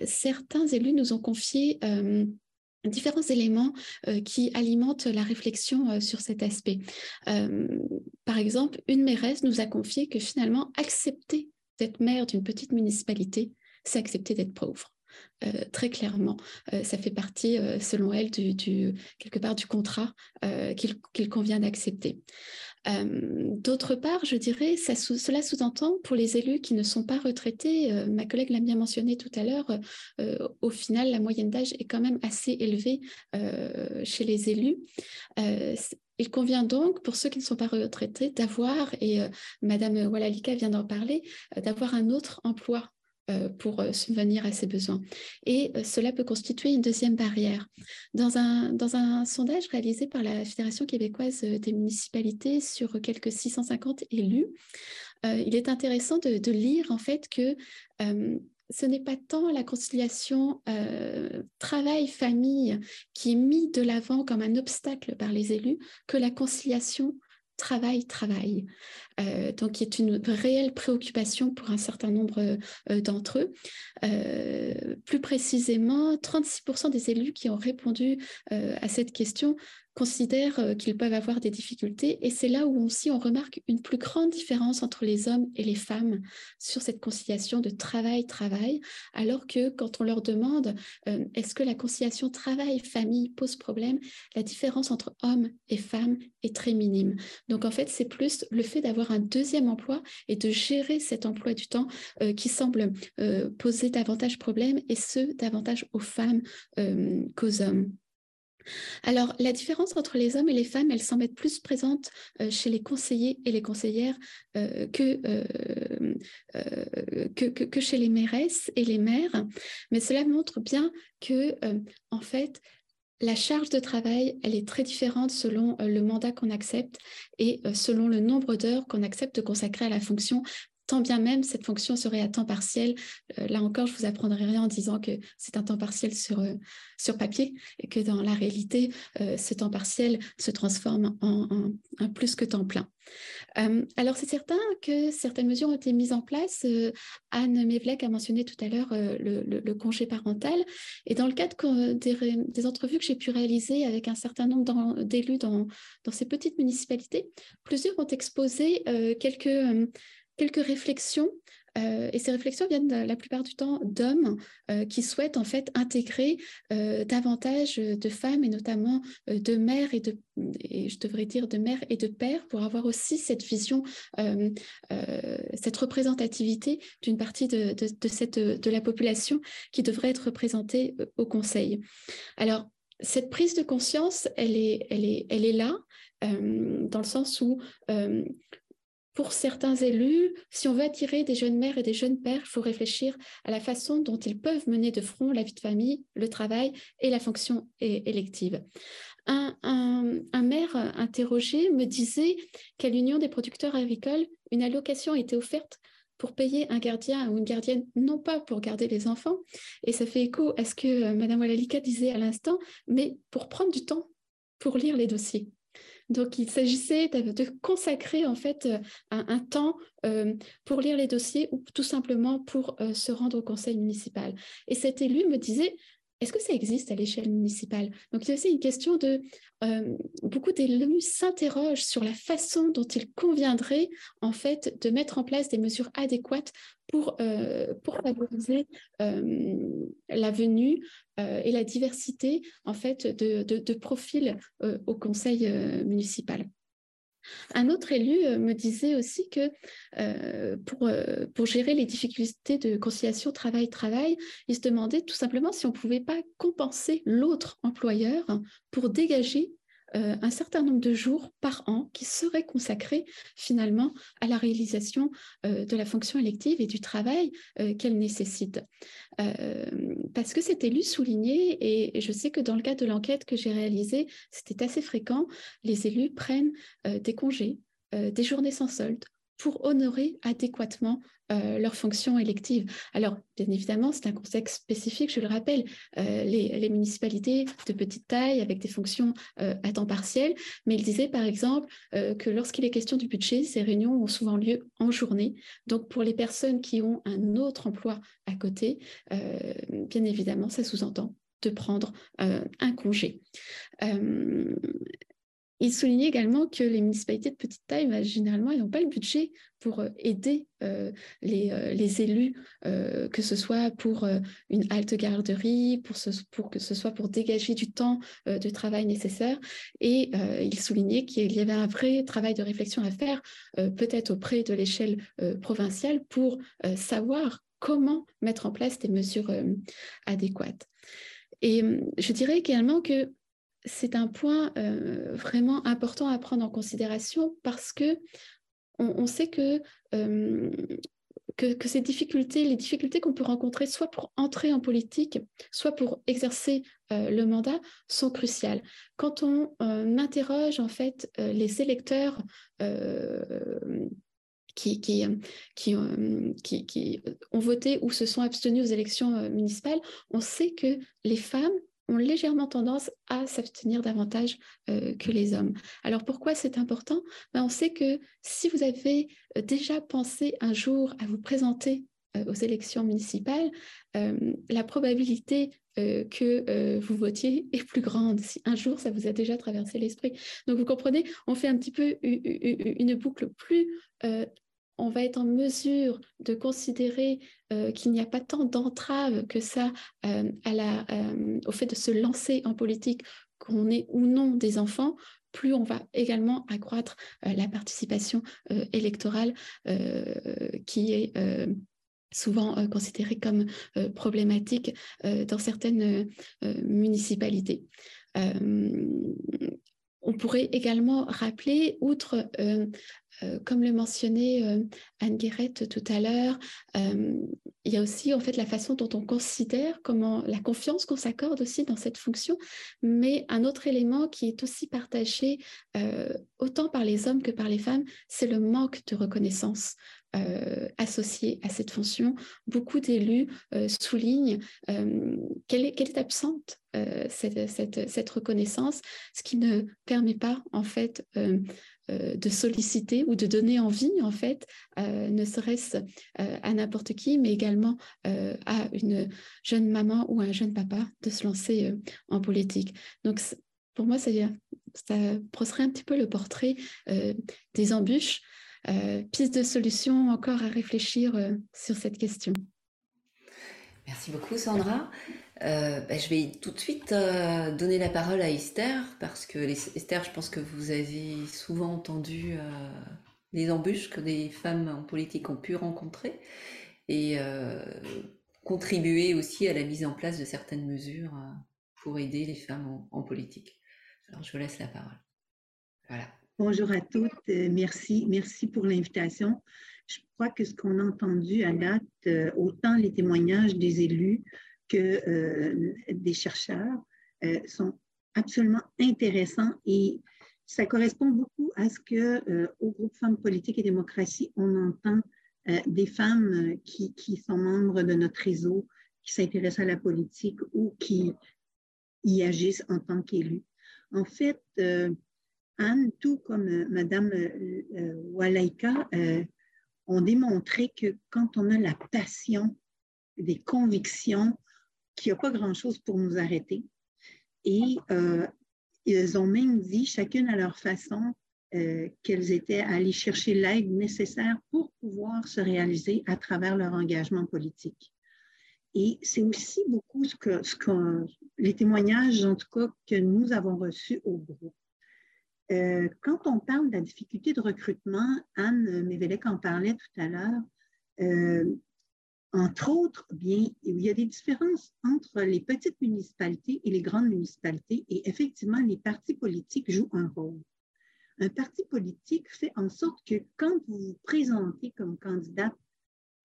certains élus nous ont confié différents éléments euh, qui alimentent la réflexion euh, sur cet aspect. Euh, par exemple, une mairesse nous a confié que finalement, accepter d'être maire d'une petite municipalité, c'est accepter d'être pauvre. très clairement, ça fait partie, selon elle, du, quelque part du contrat qu'il convient d'accepter. D'autre part, je dirais, cela sous-entend pour les élus qui ne sont pas retraités, ma collègue l'a bien mentionné tout à l'heure, au final, la moyenne d'âge est quand même assez élevée chez les élus. il convient donc, pour ceux qui ne sont pas retraités, d'avoir, et Madame Walalika vient d'en parler, d'avoir un autre emploi pour subvenir à ses besoins. Et cela peut constituer une deuxième barrière. Dans un, dans un sondage réalisé par la Fédération québécoise des municipalités sur quelques 650 élus, il est intéressant de, lire en fait que ce n'est pas tant la conciliation euh, travail-famille qui est mise de l'avant comme un obstacle par les élus que la conciliation travail-travail, euh, donc qui est une réelle préoccupation pour un certain nombre euh, d'entre eux. plus précisément, 36% des élus qui ont répondu à cette question considèrent euh, qu'ils peuvent avoir des difficultés. Et c'est là où aussi on remarque une plus grande différence entre les hommes et les femmes sur cette conciliation de travail-travail, alors que quand on leur demande euh, est-ce que la conciliation travail-famille pose problème, la différence entre hommes et femmes est très minime. Donc en fait, c'est plus le fait d'avoir un deuxième emploi et de gérer cet emploi du temps euh, qui semble poser davantage problème, et ce, davantage aux femmes qu'aux hommes. Alors, la différence entre les hommes et les femmes, elle semble être plus présente euh, chez les conseillers et les conseillères euh, euh, que, chez les mairesses et les maires. Mais cela montre bien que, en fait, la charge de travail, elle est très différente selon le mandat qu'on accepte et selon le nombre d'heures qu'on accepte de consacrer à la fonction tant bien même cette fonction serait à temps partiel. Euh, là encore, je vous apprendrai rien en disant que c'est un temps partiel sur, euh, sur papier et que dans la réalité, euh, ce temps partiel se transforme en, un plus que temps plein. alors, c'est certain que certaines mesures ont été mises en place. Anne Mevlek a mentionné tout à l'heure le, congé parental. Et dans le cadre des, des entrevues que j'ai pu réaliser avec un certain nombre d'élus dans, dans ces petites municipalités, plusieurs ont exposé quelques quelques réflexions. Euh, et ces réflexions viennent la plupart du temps d'hommes euh, qui souhaitent en fait intégrer euh, davantage de femmes et notamment de mères et de, et je devrais dire de mères et de pères pour avoir aussi cette vision, cette représentativité d'une partie de, de, cette, de la population qui devrait être représentée au Conseil. Alors, cette prise de conscience, elle est, elle est, elle est là, dans le sens où pour certains élus, si on veut attirer des jeunes mères et des jeunes pères, il faut réfléchir à la façon dont ils peuvent mener de front la vie de famille, le travail et la fonction élective. Un, maire interrogé me disait qu'à l'Union des producteurs agricoles, une allocation était offerte pour payer un gardien ou une gardienne, non pas pour garder les enfants, et ça fait écho à ce que euh, Mme Walalika disait à l'instant, mais pour prendre du temps pour lire les dossiers. Donc, il s'agissait de, consacrer en fait euh, un, temps euh, pour lire les dossiers ou tout simplement pour euh, se rendre au conseil municipal. Et cet élu me disait, est-ce que ça existe à l'échelle municipale? Donc, il y a aussi une question de beaucoup d'élus s'interrogent sur la façon dont il conviendrait en fait de mettre en place des mesures adéquates pour, pour favoriser la venue et la diversité en fait de, profils au conseil municipal. Un autre élu me disait aussi que pour, pour, gérer les difficultés de conciliation travail-travail, il se demandait tout simplement si on ne pouvait pas compenser l'autre employeur pour dégager euh, un certain nombre de jours par an qui seraient consacrés finalement à la réalisation euh, de la fonction élective et du travail euh, qu'elle nécessite. parce que c'est élu souligné, et, je sais que dans le cadre de l'enquête que j'ai réalisée, c'était assez fréquent, les élus prennent des congés, des journées sans solde pour honorer adéquatement euh, leurs fonctions électives. Alors, bien évidemment, c'est un contexte spécifique, je le rappelle, euh, les, municipalités de petite taille avec des fonctions euh, à temps partiel, mais il disait par exemple que lorsqu'il est question du budget, ces réunions ont souvent lieu en journée. Donc, pour les personnes qui ont un autre emploi à côté, bien évidemment, ça sous-entend de prendre un congé. Il soulignait également que les municipalités de petite taille, bah, généralement, n'ont pas le budget pour euh, aider euh, les, euh, les, élus, que ce soit pour une halte garderie, pour, pour, que ce soit pour dégager du temps de travail nécessaire. Et il soulignait qu'il y avait un vrai travail de réflexion à faire, peut-être auprès de l'échelle provinciale, pour savoir comment mettre en place des mesures adéquates. Et je dirais également que c'est un point euh, vraiment important à prendre en considération parce que on, sait que que, ces difficultés, les difficultés qu'on peut rencontrer soit pour entrer en politique, soit pour exercer euh, le mandat, sont cruciales. Quand on euh, interroge en fait les électeurs qui, qui, qui, ont voté ou se sont abstenus aux élections municipales, on sait que les femmes ont légèrement tendance à s'abstenir davantage euh, que les hommes. Alors pourquoi c'est important? Ben, On sait que si vous avez euh, déjà pensé un jour à vous présenter euh, aux élections municipales, la probabilité que vous votiez est plus grande si un jour ça vous a déjà traversé l'esprit. Donc vous comprenez, on fait un petit peu une boucle plus on va être en mesure de considérer euh, qu'il n'y a pas tant d'entraves que ça euh, euh, au fait de se lancer en politique, qu'on ait ou non des enfants, plus on va également accroître la participation électorale qui est souvent considérée comme problématique dans certaines municipalités. On pourrait également rappeler, outre euh, comme le mentionnait euh, Anne Guérette tout à l'heure, euh, il y a aussi en fait la façon dont on considère, comment la confiance qu'on s'accorde aussi dans cette fonction, mais un autre élément qui est aussi partagé autant par les hommes que par les femmes, c'est le manque de reconnaissance. Associé à cette fonction. Beaucoup d'élus soulignent qu'elle est, absente, cette, reconnaissance, ce qui ne permet pas en fait euh, de solliciter ou de donner envie, en fait, euh, ne serait-ce euh, à n'importe qui, mais également à une jeune maman ou un jeune papa de se lancer en politique. Donc, pour moi, ça, ça brosserait un petit peu le portrait des embûches. Piste de solution encore à réfléchir sur cette question. Merci beaucoup, Sandra. Euh, bah, je vais tout de suite euh, donner la parole à Esther, parce que Esther, je pense que vous avez souvent entendu euh, les embûches que des femmes en politique ont pu rencontrer et contribuer aussi à la mise en place de certaines mesures pour aider les femmes en, politique. Alors, je vous laisse la parole. Voilà. Bonjour à toutes, merci, merci pour l'invitation. Je crois que ce qu'on a entendu à date, autant les témoignages des élus que euh, des chercheurs euh, sont absolument intéressants et ça correspond beaucoup à ce que euh, au groupe Femmes politiques et démocratie, on entend des femmes qui, qui, sont membres de notre réseau, qui s'intéressent à la politique ou qui y agissent en tant qu'élus. En fait, Anne, tout comme Madame Walaika, ont démontré que quand on a la passion, des convictions, qu'il n'y a pas grand-chose pour nous arrêter. Et euh, ils ont même dit, chacune à leur façon, euh, qu'elles étaient allées chercher l'aide nécessaire pour pouvoir se réaliser à travers leur engagement politique. Et c'est aussi beaucoup ce que, ce que, les témoignages, en tout cas, que nous avons reçus au groupe. Euh, quand on parle de la difficulté de recrutement, Anne Mévelec en parlait tout à l'heure, entre autres, bien, il y a des différences entre les petites municipalités et les grandes municipalités et effectivement, les partis politiques jouent un rôle. Un parti politique fait en sorte que quand vous vous présentez comme candidat,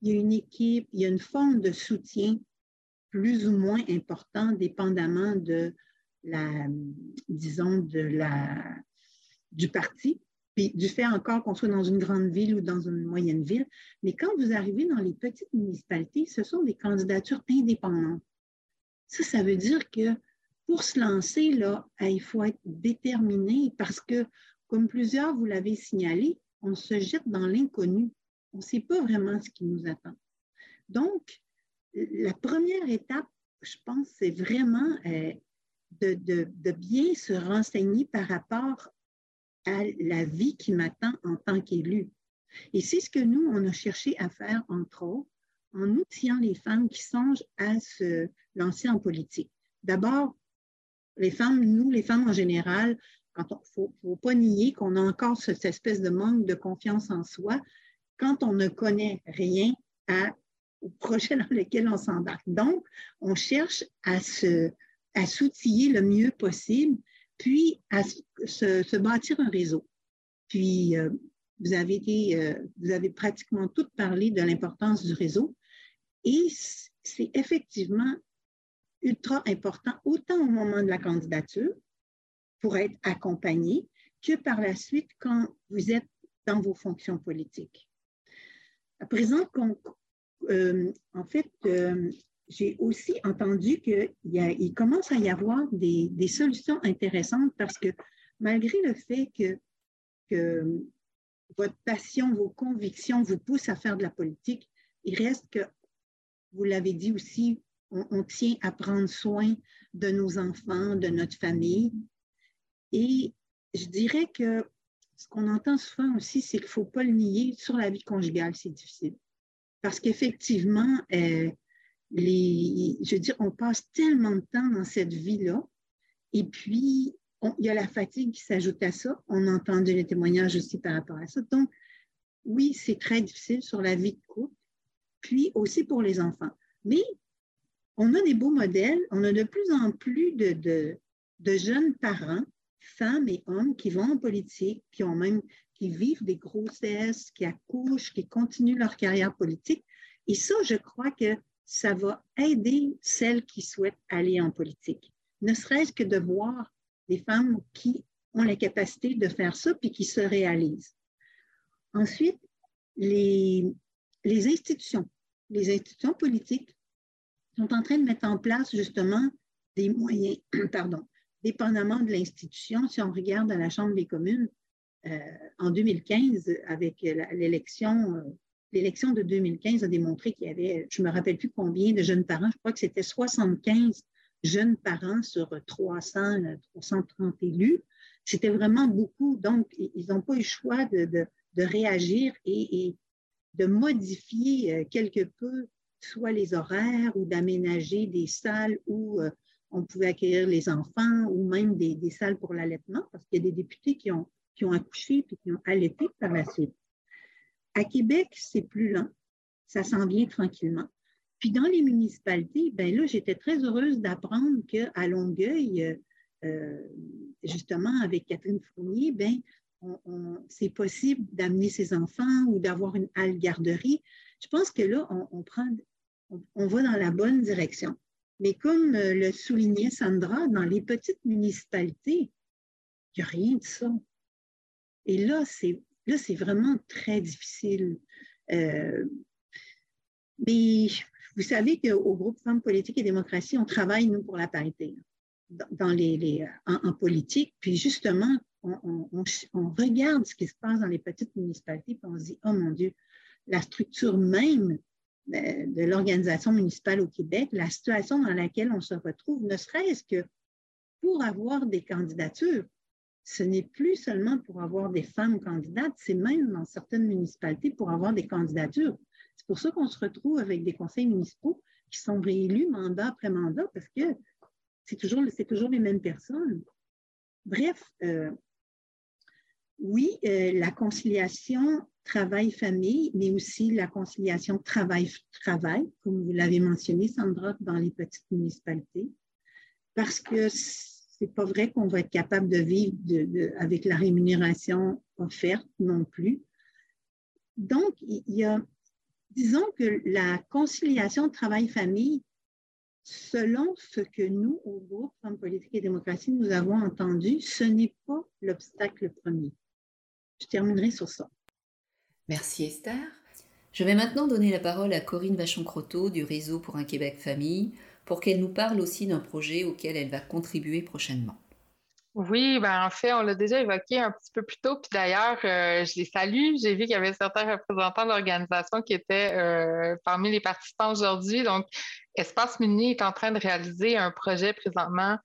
il y a une équipe, il y a une forme de soutien plus ou moins important, dépendamment de la, disons, de la, du parti. Puis du fait encore qu'on soit dans une grande ville ou dans une moyenne ville, mais quand vous arrivez dans les petites municipalités, ce sont des candidatures indépendantes. Ça, ça veut dire que pour se lancer, là, eh, il faut être déterminé parce que, comme plusieurs vous l'avez signalé, on se jette dans l'inconnu. On ne sait pas vraiment ce qui nous attend. Donc, la première étape, je pense, c'est vraiment eh, de, de, bien se renseigner par rapport à la vie qui m'attend en tant qu'élu. Et c'est ce que nous, on a cherché à faire, entre autres, en outillant les femmes qui songent à se lancer en politique. D'abord, les femmes, nous, les femmes en général, quand on faut, pas nier qu'on a encore cette espèce de manque de confiance en soi quand on ne connaît rien au projet dans lequel on s'embarque. Donc, on cherche à se, à s'outiller le mieux possible puis à se, bâtir un réseau. Puis, euh, vous avez, été, vous avez pratiquement toutes parlé de l'importance du réseau. Et c'est effectivement ultra important, autant au moment de la candidature, pour être accompagné, que par la suite quand vous êtes dans vos fonctions politiques. À présent, euh, en fait, euh, j'ai aussi entendu qu'il commence à y avoir des, solutions intéressantes parce que malgré le fait que, votre passion, vos convictions vous poussent à faire de la politique, il reste que, vous l'avez dit aussi, on, tient à prendre soin de nos enfants, de notre famille. Et je dirais que ce qu'on entend souvent aussi, c'est qu'il ne faut pas le nier, sur la vie conjugale, c'est difficile. Parce qu'effectivement, euh, je veux dire, on passe tellement de temps dans cette vie-là, et puis il y a la fatigue qui s'ajoute à ça. On a entendu les témoignages aussi par rapport à ça. Donc, oui, c'est très difficile sur la vie de couple, puis aussi pour les enfants. Mais on a des beaux modèles, on a de plus en plus de, jeunes parents, femmes et hommes qui vont en politique, qui ont même qui vivent des grossesses, qui accouchent, qui continuent leur carrière politique. Et ça, je crois que ça va aider celles qui souhaitent aller en politique. Ne serait-ce que de voir des femmes qui ont la capacité de faire ça puis qui se réalisent. Ensuite, les, institutions, les institutions politiques sont en train de mettre en place justement des moyens, pardon, dépendamment de l'institution. Si on regarde à la Chambre des communes, euh, en 2015, avec l'élection, euh, l'élection de 2015 a démontré qu'il y avait, je ne me rappelle plus combien de jeunes parents, je crois que c'était 75 jeunes parents sur 300, 330 élus. C'était vraiment beaucoup. Donc, ils n'ont pas eu le choix de, réagir et, de modifier euh, quelque peu soit les horaires ou d'aménager des salles où euh, on pouvait accueillir les enfants ou même des, salles pour l'allaitement, parce qu'il y a des députés qui ont, qui ont accouché puis qui ont allaité par la suite. À Québec, c'est plus lent. Ça s'en vient tranquillement. Puis dans les municipalités, ben là, j'étais très heureuse d'apprendre qu'à Longueuil, euh, euh, justement, avec Catherine Fournier, ben, c'est possible d'amener ses enfants ou d'avoir une halle garderie. Je pense que là, on, prend, on, va dans la bonne direction. Mais comme euh, le soulignait Sandra, dans les petites municipalités, il n'y a rien de ça. Et là, c'est là, c'est vraiment très difficile. Euh, mais vous savez qu'au groupe Femmes politiques et démocratie, on travaille, nous, pour la parité dans les, en, politique. Puis justement, on, on, regarde ce qui se passe dans les petites municipalités, puis on se dit, oh mon Dieu, la structure même de, l'organisation municipale au Québec, la situation dans laquelle on se retrouve, ne serait-ce que pour avoir des candidatures. Ce n'est plus seulement pour avoir des femmes candidates, c'est même dans certaines municipalités pour avoir des candidatures. C'est pour ça qu'on se retrouve avec des conseils municipaux qui sont réélus mandat après mandat parce que c'est toujours, les mêmes personnes. Bref, euh, oui, euh, la conciliation travail-famille, mais aussi la conciliation travail-travail, comme vous l'avez mentionné, Sandra, dans les petites municipalités, parce que c'est pas vrai qu'on va être capable de vivre avec la rémunération offerte non plus. Donc, il y a, disons que la conciliation travail-famille, selon ce que nous, au groupe Femmes politiques et démocratie, nous avons entendu, ce n'est pas l'obstacle premier. Je terminerai sur ça. Merci Esther. Je vais maintenant donner la parole à Corinne Vachon-Croteau du Réseau pour un Québec Famille pour qu'elle nous parle aussi d'un projet auquel elle va contribuer prochainement. Oui, ben en fait, on l'a déjà évoqué un petit peu plus tôt. Puis d'ailleurs, euh, je les salue. J'ai vu qu'il y avait certains représentants de l'organisation qui étaient euh, parmi les participants aujourd'hui. Espace Mini est en train de réaliser un projet présentement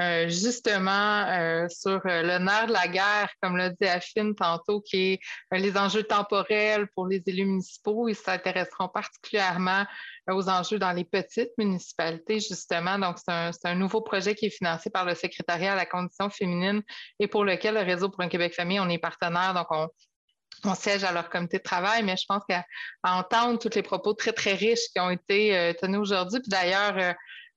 euh, justement euh, sur euh, le nerf de la guerre, comme l'a dit Affine tantôt, qui est les enjeux temporels pour les élus municipaux. Ils s'intéresseront particulièrement aux enjeux dans les petites municipalités, justement. Donc, c'est un, un, nouveau projet qui est financé par le secrétariat à la condition féminine et pour lequel le Réseau pour un Québec famille, on est partenaire. Donc, on, on siège à leur comité de travail, mais je pense qu'à entendre tous les propos très, très riches qui ont été euh, tenus aujourd'hui, puis d'ailleurs,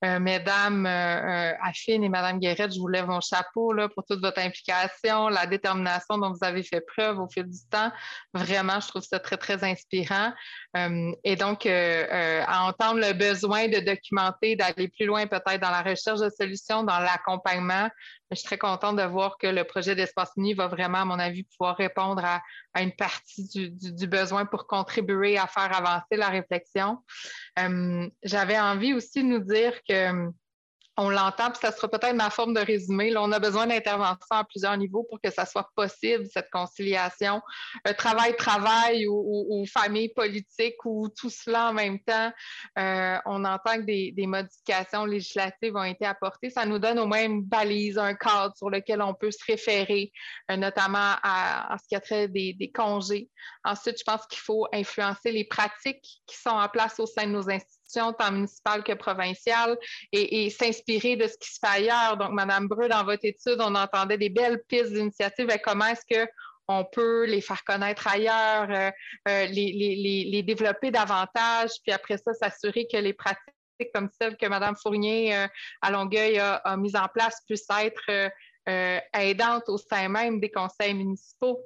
euh, mesdames Affine et Madame Guérette, je vous lève mon chapeau là, pour toute votre implication, la détermination dont vous avez fait preuve au fil du temps. Vraiment, je trouve ça très, très inspirant. et donc, à entendre le besoin de documenter, d'aller plus loin peut-être dans la recherche de solutions, dans l'accompagnement, je suis très contente de voir que le projet d'Espace Uni va vraiment, à mon avis, pouvoir répondre à, une partie du, besoin pour contribuer à faire avancer la réflexion. Euh, j'avais envie aussi de nous dire que on l'entend, puis ça sera peut-être ma forme de résumé. On a besoin d'intervention à plusieurs niveaux pour que ça soit possible, cette conciliation, travail-travail ou, famille politique ou tout cela en même temps. Euh, on entend que des, modifications législatives ont été apportées. Ça nous donne au moins une balise, un cadre sur lequel on peut se référer, euh, notamment à, ce qui a trait des, des congés. Ensuite, je pense qu'il faut influencer les pratiques qui sont en place au sein de nos institutions tant municipale que provinciale, et, s'inspirer de ce qui se fait ailleurs. Donc, Madame Breu, dans votre étude, on entendait des belles pistes d'initiatives. Comment est-ce que on peut les faire connaître ailleurs, euh, euh, les, développer davantage, puis après ça, s'assurer que les pratiques comme celles que Mme Fournier euh, à Longueuil a, a mises en place puissent être aidantes au sein même des conseils municipaux.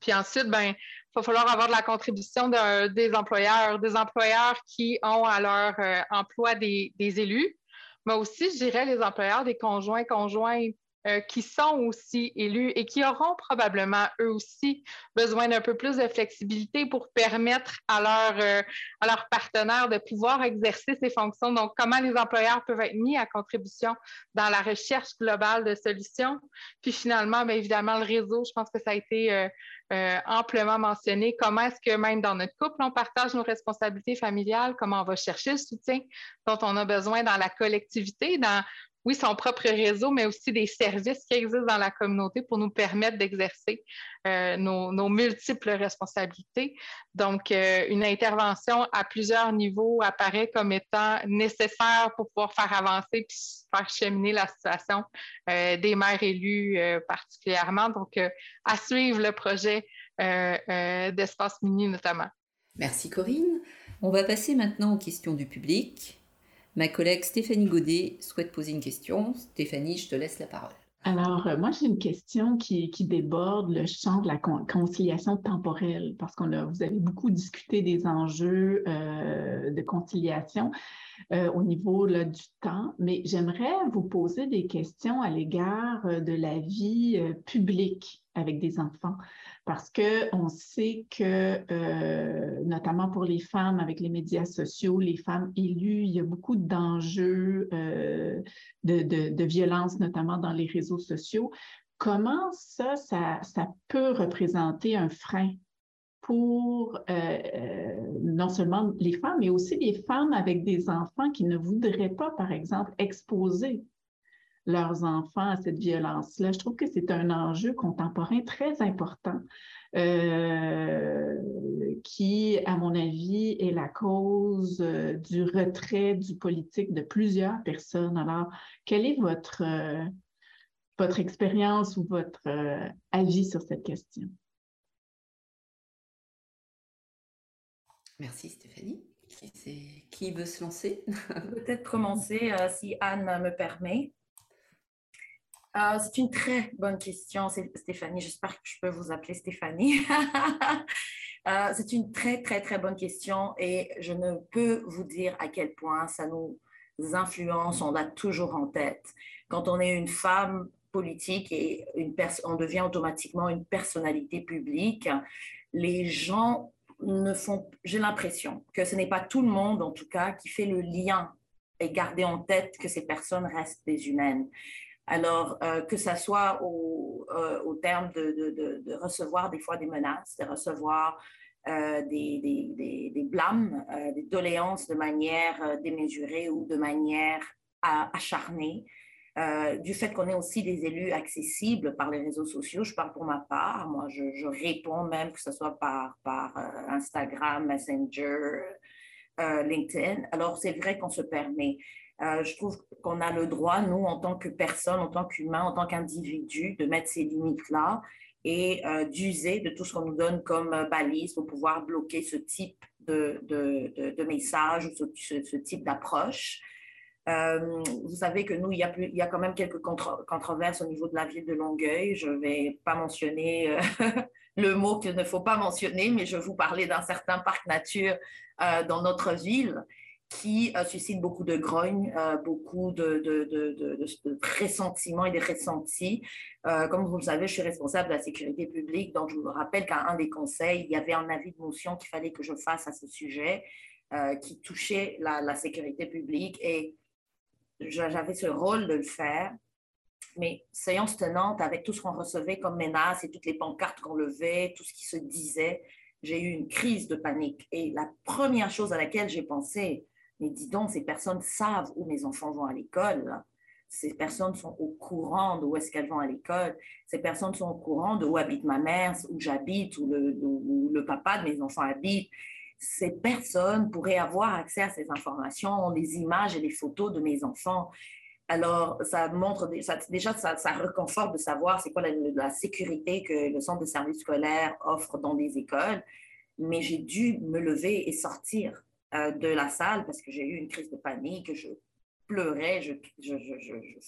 Puis ensuite, ben, il va falloir avoir de la contribution des employeurs, des employeurs qui ont à leur euh, emploi des, élus, mais aussi, je dirais, les employeurs des conjoints, conjointes euh, qui sont aussi élus et qui auront probablement eux aussi besoin d'un peu plus de flexibilité pour permettre à, leur, euh, leurs partenaires de pouvoir exercer ces fonctions. Donc, comment les employeurs peuvent être mis à contribution dans la recherche globale de solutions. Puis finalement, bien évidemment, le réseau, je pense que ça a été euh, amplement mentionné. Comment est-ce que même dans notre couple, on partage nos responsabilités familiales, comment on va chercher le soutien dont on a besoin dans la collectivité, dans oui, son propre réseau, mais aussi des services qui existent dans la communauté pour nous permettre d'exercer euh, nos, multiples responsabilités. Donc, euh, une intervention à plusieurs niveaux apparaît comme étant nécessaire pour pouvoir faire avancer et faire cheminer la situation euh, des maires élus particulièrement. Donc, à suivre le projet d'espace mini notamment. Merci Corinne. On va passer maintenant aux questions du public. Ma collègue Stéphanie Godet souhaite poser une question. Stéphanie, je te laisse la parole. Alors, euh, moi, j'ai une question qui, déborde le champ de la conciliation temporelle, parce qu'on a, vous avez beaucoup discuté des enjeux euh, de conciliation euh, au niveau du temps, mais j'aimerais vous poser des questions à l'égard de la vie publique avec des enfants parce qu'on sait que, euh, notamment pour les femmes avec les médias sociaux, les femmes élues, il y a beaucoup d'enjeux euh, de, de, violence, notamment dans les réseaux sociaux. Comment ça, ça, peut représenter un frein pour euh, non seulement les femmes, mais aussi les femmes avec des enfants qui ne voudraient pas, par exemple, exposer leurs enfants à cette violence-là. Je trouve que c'est un enjeu contemporain très important euh, qui, à mon avis, est la cause euh, du retrait du politique de plusieurs personnes. Alors, quelle est votre, euh, votre expérience ou votre avis sur cette question? Merci Stéphanie. Qui veut se lancer? Peut-être commencer si Anne me permet. Euh, c'est une très bonne question, Stéphanie. J'espère que je peux vous appeler Stéphanie. Euh, c'est une très, très, très bonne question et je ne peux vous dire à quel point ça nous influence, on l'a toujours en tête. Quand on est une femme politique et une on devient automatiquement une personnalité publique, les gens ne font, j'ai l'impression que ce n'est pas tout le monde, en tout cas, qui fait le lien et garder en tête que ces personnes restent des humaines. Alors, euh, que ce soit au, euh, terme de, recevoir des fois des menaces, de recevoir euh, des, blâmes, des doléances de manière démesurée ou de manière acharnée, du fait qu'on est aussi des élus accessibles par les réseaux sociaux. Je parle pour ma part, moi je, réponds même que ce soit par, par Instagram, Messenger, LinkedIn. Alors c'est vrai qu'on se permet. Euh, je trouve qu'on a le droit, nous, en tant que personne, en tant qu'humain, en tant qu'individu, de mettre ces limites-là et euh, d'user de tout ce qu'on nous donne comme euh, balise pour pouvoir bloquer ce type de, de, de, message ou ce, type d'approche. Euh, vous savez que nous, il y, a il y a quand même quelques controverses au niveau de la ville de Longueuil. Je ne vais pas mentionner le mot qu'il ne faut pas mentionner, mais je vais vous parler d'un certain parc nature dans notre ville qui suscite beaucoup de grogne, beaucoup de, de, de, de, et de ressentis. comme vous le savez, je suis responsable de la sécurité publique, donc je vous rappelle qu'à un des conseils, il y avait un avis de motion qu'il fallait que je fasse à ce sujet. qui touchait la, la, sécurité publique et j'avais ce rôle de le faire. Mais séance tenante, avec tout ce qu'on recevait comme menaces et toutes les pancartes qu'on levait, tout ce qui se disait, j'ai eu une crise de panique. Et la première chose à laquelle j'ai pensé, mais dis donc, ces personnes savent où mes enfants vont à l'école. Ces personnes sont au courant de où est-ce qu'elles vont à l'école. Ces personnes sont au courant de où habite ma mère, où j'habite, où le, papa de mes enfants habite ces personnes pourraient avoir accès à ces informations, les images et les photos de mes enfants. Alors, ça montre, déjà, ça, ça reconforte de savoir c'est quoi la, sécurité que le centre de service scolaire offre dans des écoles. Mais j'ai dû me lever et sortir de la salle parce que j'ai eu une crise de panique, je pleurais, je,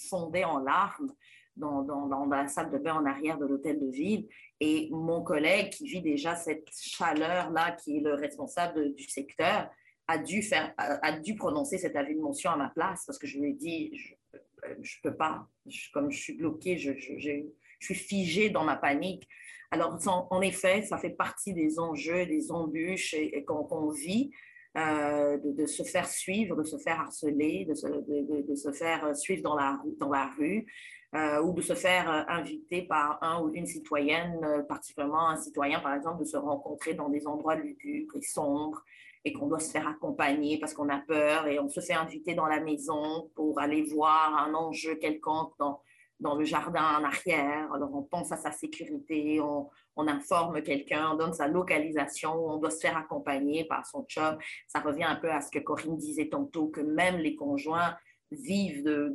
fondais en larmes dans, dans, la salle de bain en arrière de l'hôtel de ville. Et mon collègue qui vit déjà cette chaleur-là, qui est le responsable du secteur, a dû, faire, a, dû prononcer cet avis de mention à ma place parce que je lui ai dit, je ne peux pas, comme je suis bloquée, je, suis figée dans ma panique. Alors, en, effet, ça fait partie des enjeux, des embûches qu'on vit. Euh, de, se faire suivre, de se faire harceler, de se, de, de se faire suivre dans la, dans la rue, euh, ou de se faire euh, inviter par un ou une citoyenne, euh, particulièrement un citoyen, par exemple, de se rencontrer dans des endroits lugubres et sombres et qu'on doit se faire accompagner parce qu'on a peur et on se fait inviter dans la maison pour aller voir un enjeu quelconque dans, dans le jardin en arrière. Alors on pense à sa sécurité, on, on informe quelqu'un, on donne sa localisation, on doit se faire accompagner par son chum. Ça revient un peu à ce que Corinne disait tantôt, que même les conjoints vivent,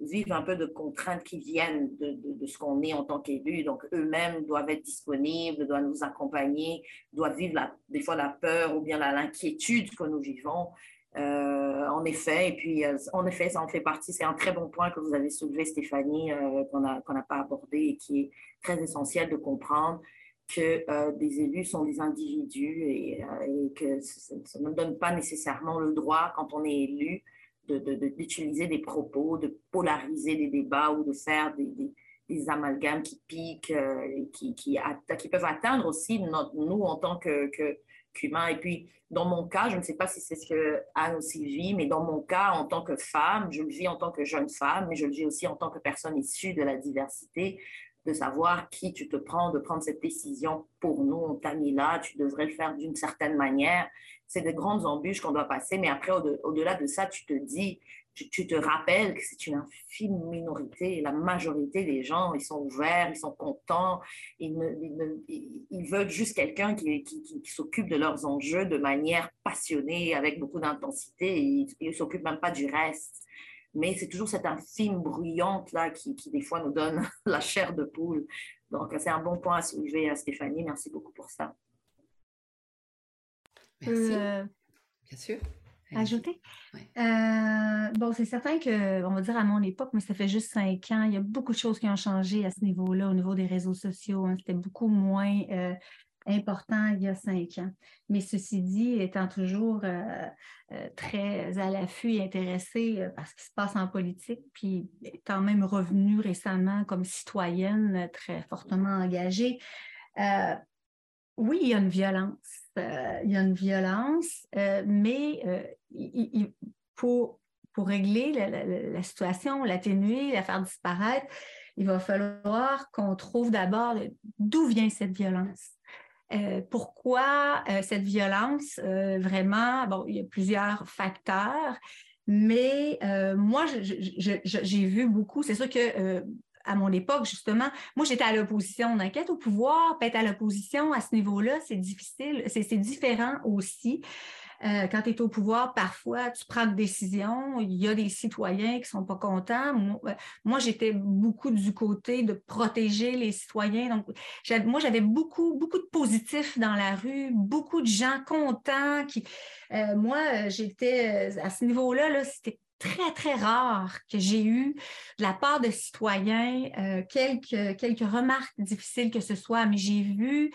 vivent un peu de contraintes qui viennent de, de ce qu'on est en tant qu'élu. Donc, eux-mêmes doivent être disponibles, doivent nous accompagner, doivent vivre des fois la peur ou bien l'inquiétude que nous vivons. Euh, en effet, et puis euh, en effet, ça en fait partie. C'est un très bon point que vous avez soulevé, Stéphanie, euh, qu'on n'a pas abordé et qui est très essentiel de comprendre que des élus sont des individus et, et que ça, ne donne pas nécessairement le droit, quand on est élu, d'utiliser de, des propos, de polariser des débats ou de faire des, des, amalgames qui piquent euh, et qui, qui, qui, peuvent atteindre aussi nous en tant que, qu'humains. et puis, dans mon cas, je ne sais pas si c'est ce que Anne aussi vit, mais dans mon cas, en tant que femme, je le vis en tant que jeune femme, mais je le vis aussi en tant que personne issue de la diversité, de savoir qui tu te prends, de prendre cette décision pour nous, on t'a mis là, tu devrais le faire d'une certaine manière c'est de grandes embûches qu'on doit passer, mais après, au-delà de ça, tu te dis, tu, te rappelles que c'est une infime minorité. La majorité des gens, ils sont ouverts, ils sont contents, ils, ils, veulent juste quelqu'un qui, qui, s'occupe de leurs enjeux de manière passionnée, avec beaucoup d'intensité, ils ne s'occupent même pas du reste. Mais c'est toujours cette infime bruyante là qui, qui, des fois, nous donne la chair de poule. Donc, c'est un bon point à soulever, à Stéphanie. Merci beaucoup pour ça. Euh, Bien sûr. Ajouter? Euh, bon, c'est certain que, on va dire à mon époque, mais ça fait juste cinq ans, il y a beaucoup de choses qui ont changé à ce niveau-là, au niveau des réseaux sociaux. Hein. C'était beaucoup moins euh, important il y a cinq ans. Mais ceci dit, étant toujours très à l'affût et intéressée par ce qui se passe en politique, puis étant même revenue récemment comme citoyenne très fortement engagée, oui, il y a une violence euh, il y a une violence, euh, mais euh, pour régler la, situation, l'atténuer, la faire disparaître, il va falloir qu'on trouve d'abord d'où vient cette violence. Pourquoi cette violence, vraiment, bon, il y a plusieurs facteurs, mais moi, j'ai vu beaucoup, c'est sûr que à mon époque, justement, moi, j'étais à l'opposition. d'enquête au pouvoir, peut être à l'opposition à ce niveau-là, c'est difficile, c'est différent aussi. Euh, quand tu es au pouvoir, parfois, tu prends des décisions, il y a des citoyens qui ne sont pas contents. Moi, euh, j'étais beaucoup du côté de protéger les citoyens. Donc, moi, j'avais beaucoup, beaucoup de positifs dans la rue, beaucoup de gens contents. Euh, moi, j'étais à ce niveau-là, -là, c'était très, très rare que j'ai eu de la part de citoyens quelques, quelques remarques difficiles que ce soit, mais j'ai vu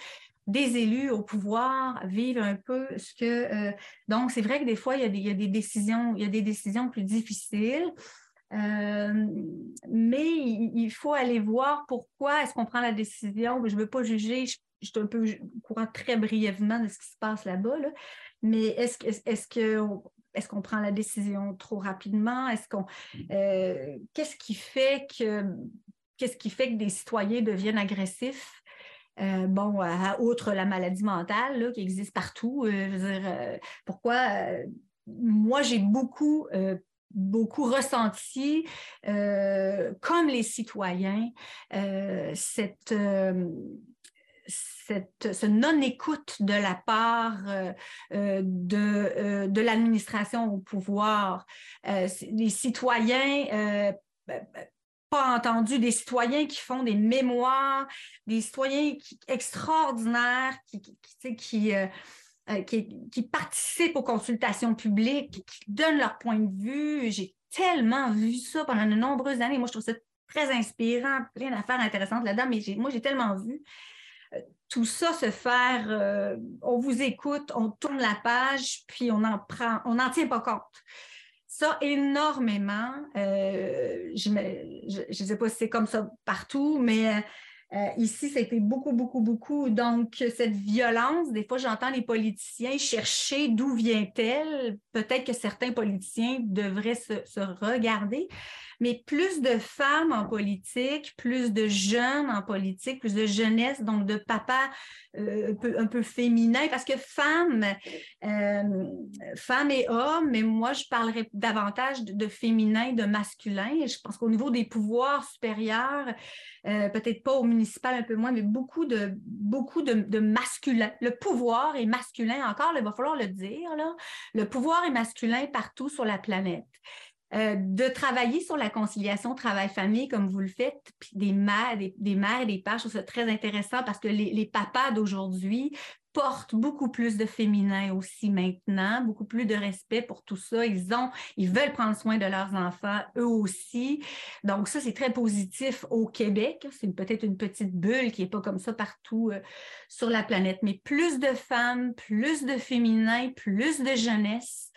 des élus au pouvoir vivre un peu ce que... Euh, donc, c'est vrai que des fois, il y, a des, décisions, il y a des décisions plus difficiles. Euh, mais il, faut aller voir pourquoi est-ce qu'on prend la décision. Je ne veux pas juger, je, suis un peu courant très brièvement de ce qui se passe là-bas, mais est-ce qu'on prend la décision trop rapidement? Est-ce qu'on euh, fait que qu'est-ce qui fait que des citoyens deviennent agressifs? Euh, bon, outre la maladie mentale qui existe partout, veux dire, pourquoi moi j'ai beaucoup beaucoup ressenti, euh, comme les citoyens, euh, cette, euh, cette, ce non-écoute de la part de, de l'administration au pouvoir. les citoyens pas entendu des citoyens qui font des mémoires, des citoyens extraordinaires qui, qui, qui, euh, qui, participent aux consultations publiques, qui donnent leur point de vue. J'ai tellement vu ça pendant de nombreuses années. Moi, je trouve ça très inspirant, plein d'affaires intéressantes là-dedans, mais moi, j'ai tellement vu euh, tout ça se faire, euh, on vous écoute, on tourne la page, puis on en prend, on n'en tient pas compte. Ça, énormément. je ne sais pas si c'est comme ça partout, mais euh, ici, ça a été beaucoup, beaucoup, beaucoup. Donc, cette violence, des fois, j'entends les politiciens chercher d'où vient-elle. Peut-être que certains politiciens devraient se regarder mais plus de femmes en politique, plus de jeunes en politique, plus de jeunesse, donc de papa euh, un, peu, féminin, parce que femmes, euh, femmes et hommes, mais moi, je parlerais davantage de, féminin, de masculin. Je pense qu'au niveau des pouvoirs supérieurs, euh, peut-être pas au municipal un peu moins, mais beaucoup de, beaucoup de, masculin. Le pouvoir est masculin, encore, il va falloir le dire, là. le pouvoir est masculin partout sur la planète. Euh, de travailler sur la conciliation travail-famille comme vous le faites, puis des mères, des, mères et des pères, je trouve ça très intéressant parce que les, papas d'aujourd'hui portent beaucoup plus de féminin aussi maintenant, beaucoup plus de respect pour tout ça. Ils ont, ils veulent prendre soin de leurs enfants eux aussi. Donc ça, c'est très positif au Québec. C'est peut-être une petite bulle qui n'est pas comme ça partout euh, sur la planète, mais plus de femmes, plus de féminin, plus de jeunesse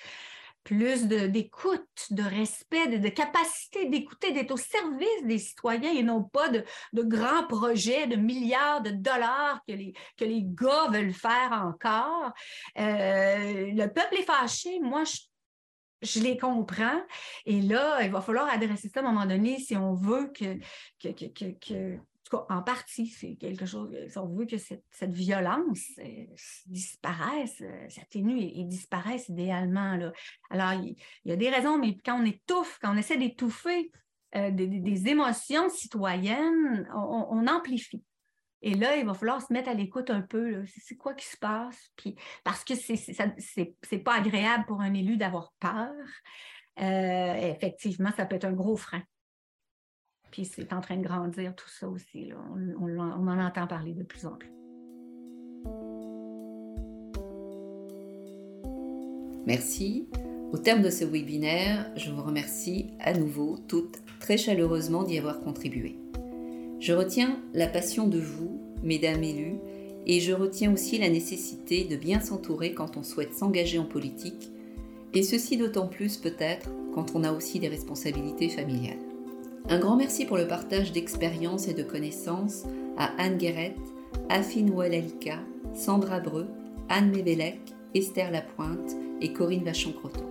plus d'écoute, de, respect, de, capacité d'écouter, d'être au service des citoyens et non pas de, grands projets de milliards de dollars que les, que les gars veulent faire encore. Euh, le peuple est fâché. Moi, je, je les comprends. Et là, il va falloir adresser ça à un moment donné si on veut que, que, que en partie, c'est quelque chose, si on veut que cette, violence euh, disparaisse, euh, s'atténue et, disparaisse idéalement. Là. Alors, il, y a des raisons, mais quand on étouffe, quand on essaie d'étouffer euh, des, émotions citoyennes, on, amplifie. Et là, il va falloir se mettre à l'écoute un peu. C'est quoi qui se passe? Puis, parce que c'est pas agréable pour un élu d'avoir peur. effectivement, ça peut être un gros frein. Puis c'est en train de grandir tout ça aussi. On, en entend parler de plus en plus. Merci. Au terme de ce webinaire, je vous remercie à nouveau toutes très chaleureusement d'y avoir contribué. Je retiens la passion de vous, mesdames élues, et je retiens aussi la nécessité de bien s'entourer quand on souhaite s'engager en politique, et ceci d'autant plus peut-être quand on a aussi des responsabilités familiales. Un grand merci pour le partage d'expériences et de connaissances à Anne Guérette, Afine Oualalika, Sandra Breu, Anne Mévélec, Esther Lapointe et Corinne Vachon-Croteau.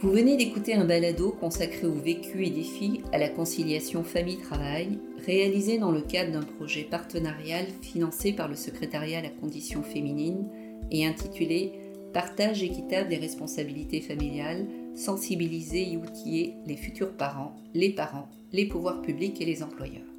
Vous venez d'écouter un balado consacré au vécu et défis à la conciliation famille-travail, réalisé dans le cadre d'un projet partenarial financé par le secrétariat à la condition féminine et intitulé Partage équitable des responsabilités familiales sensibiliser et outiller les futurs parents, les parents, les pouvoirs publics et les employeurs.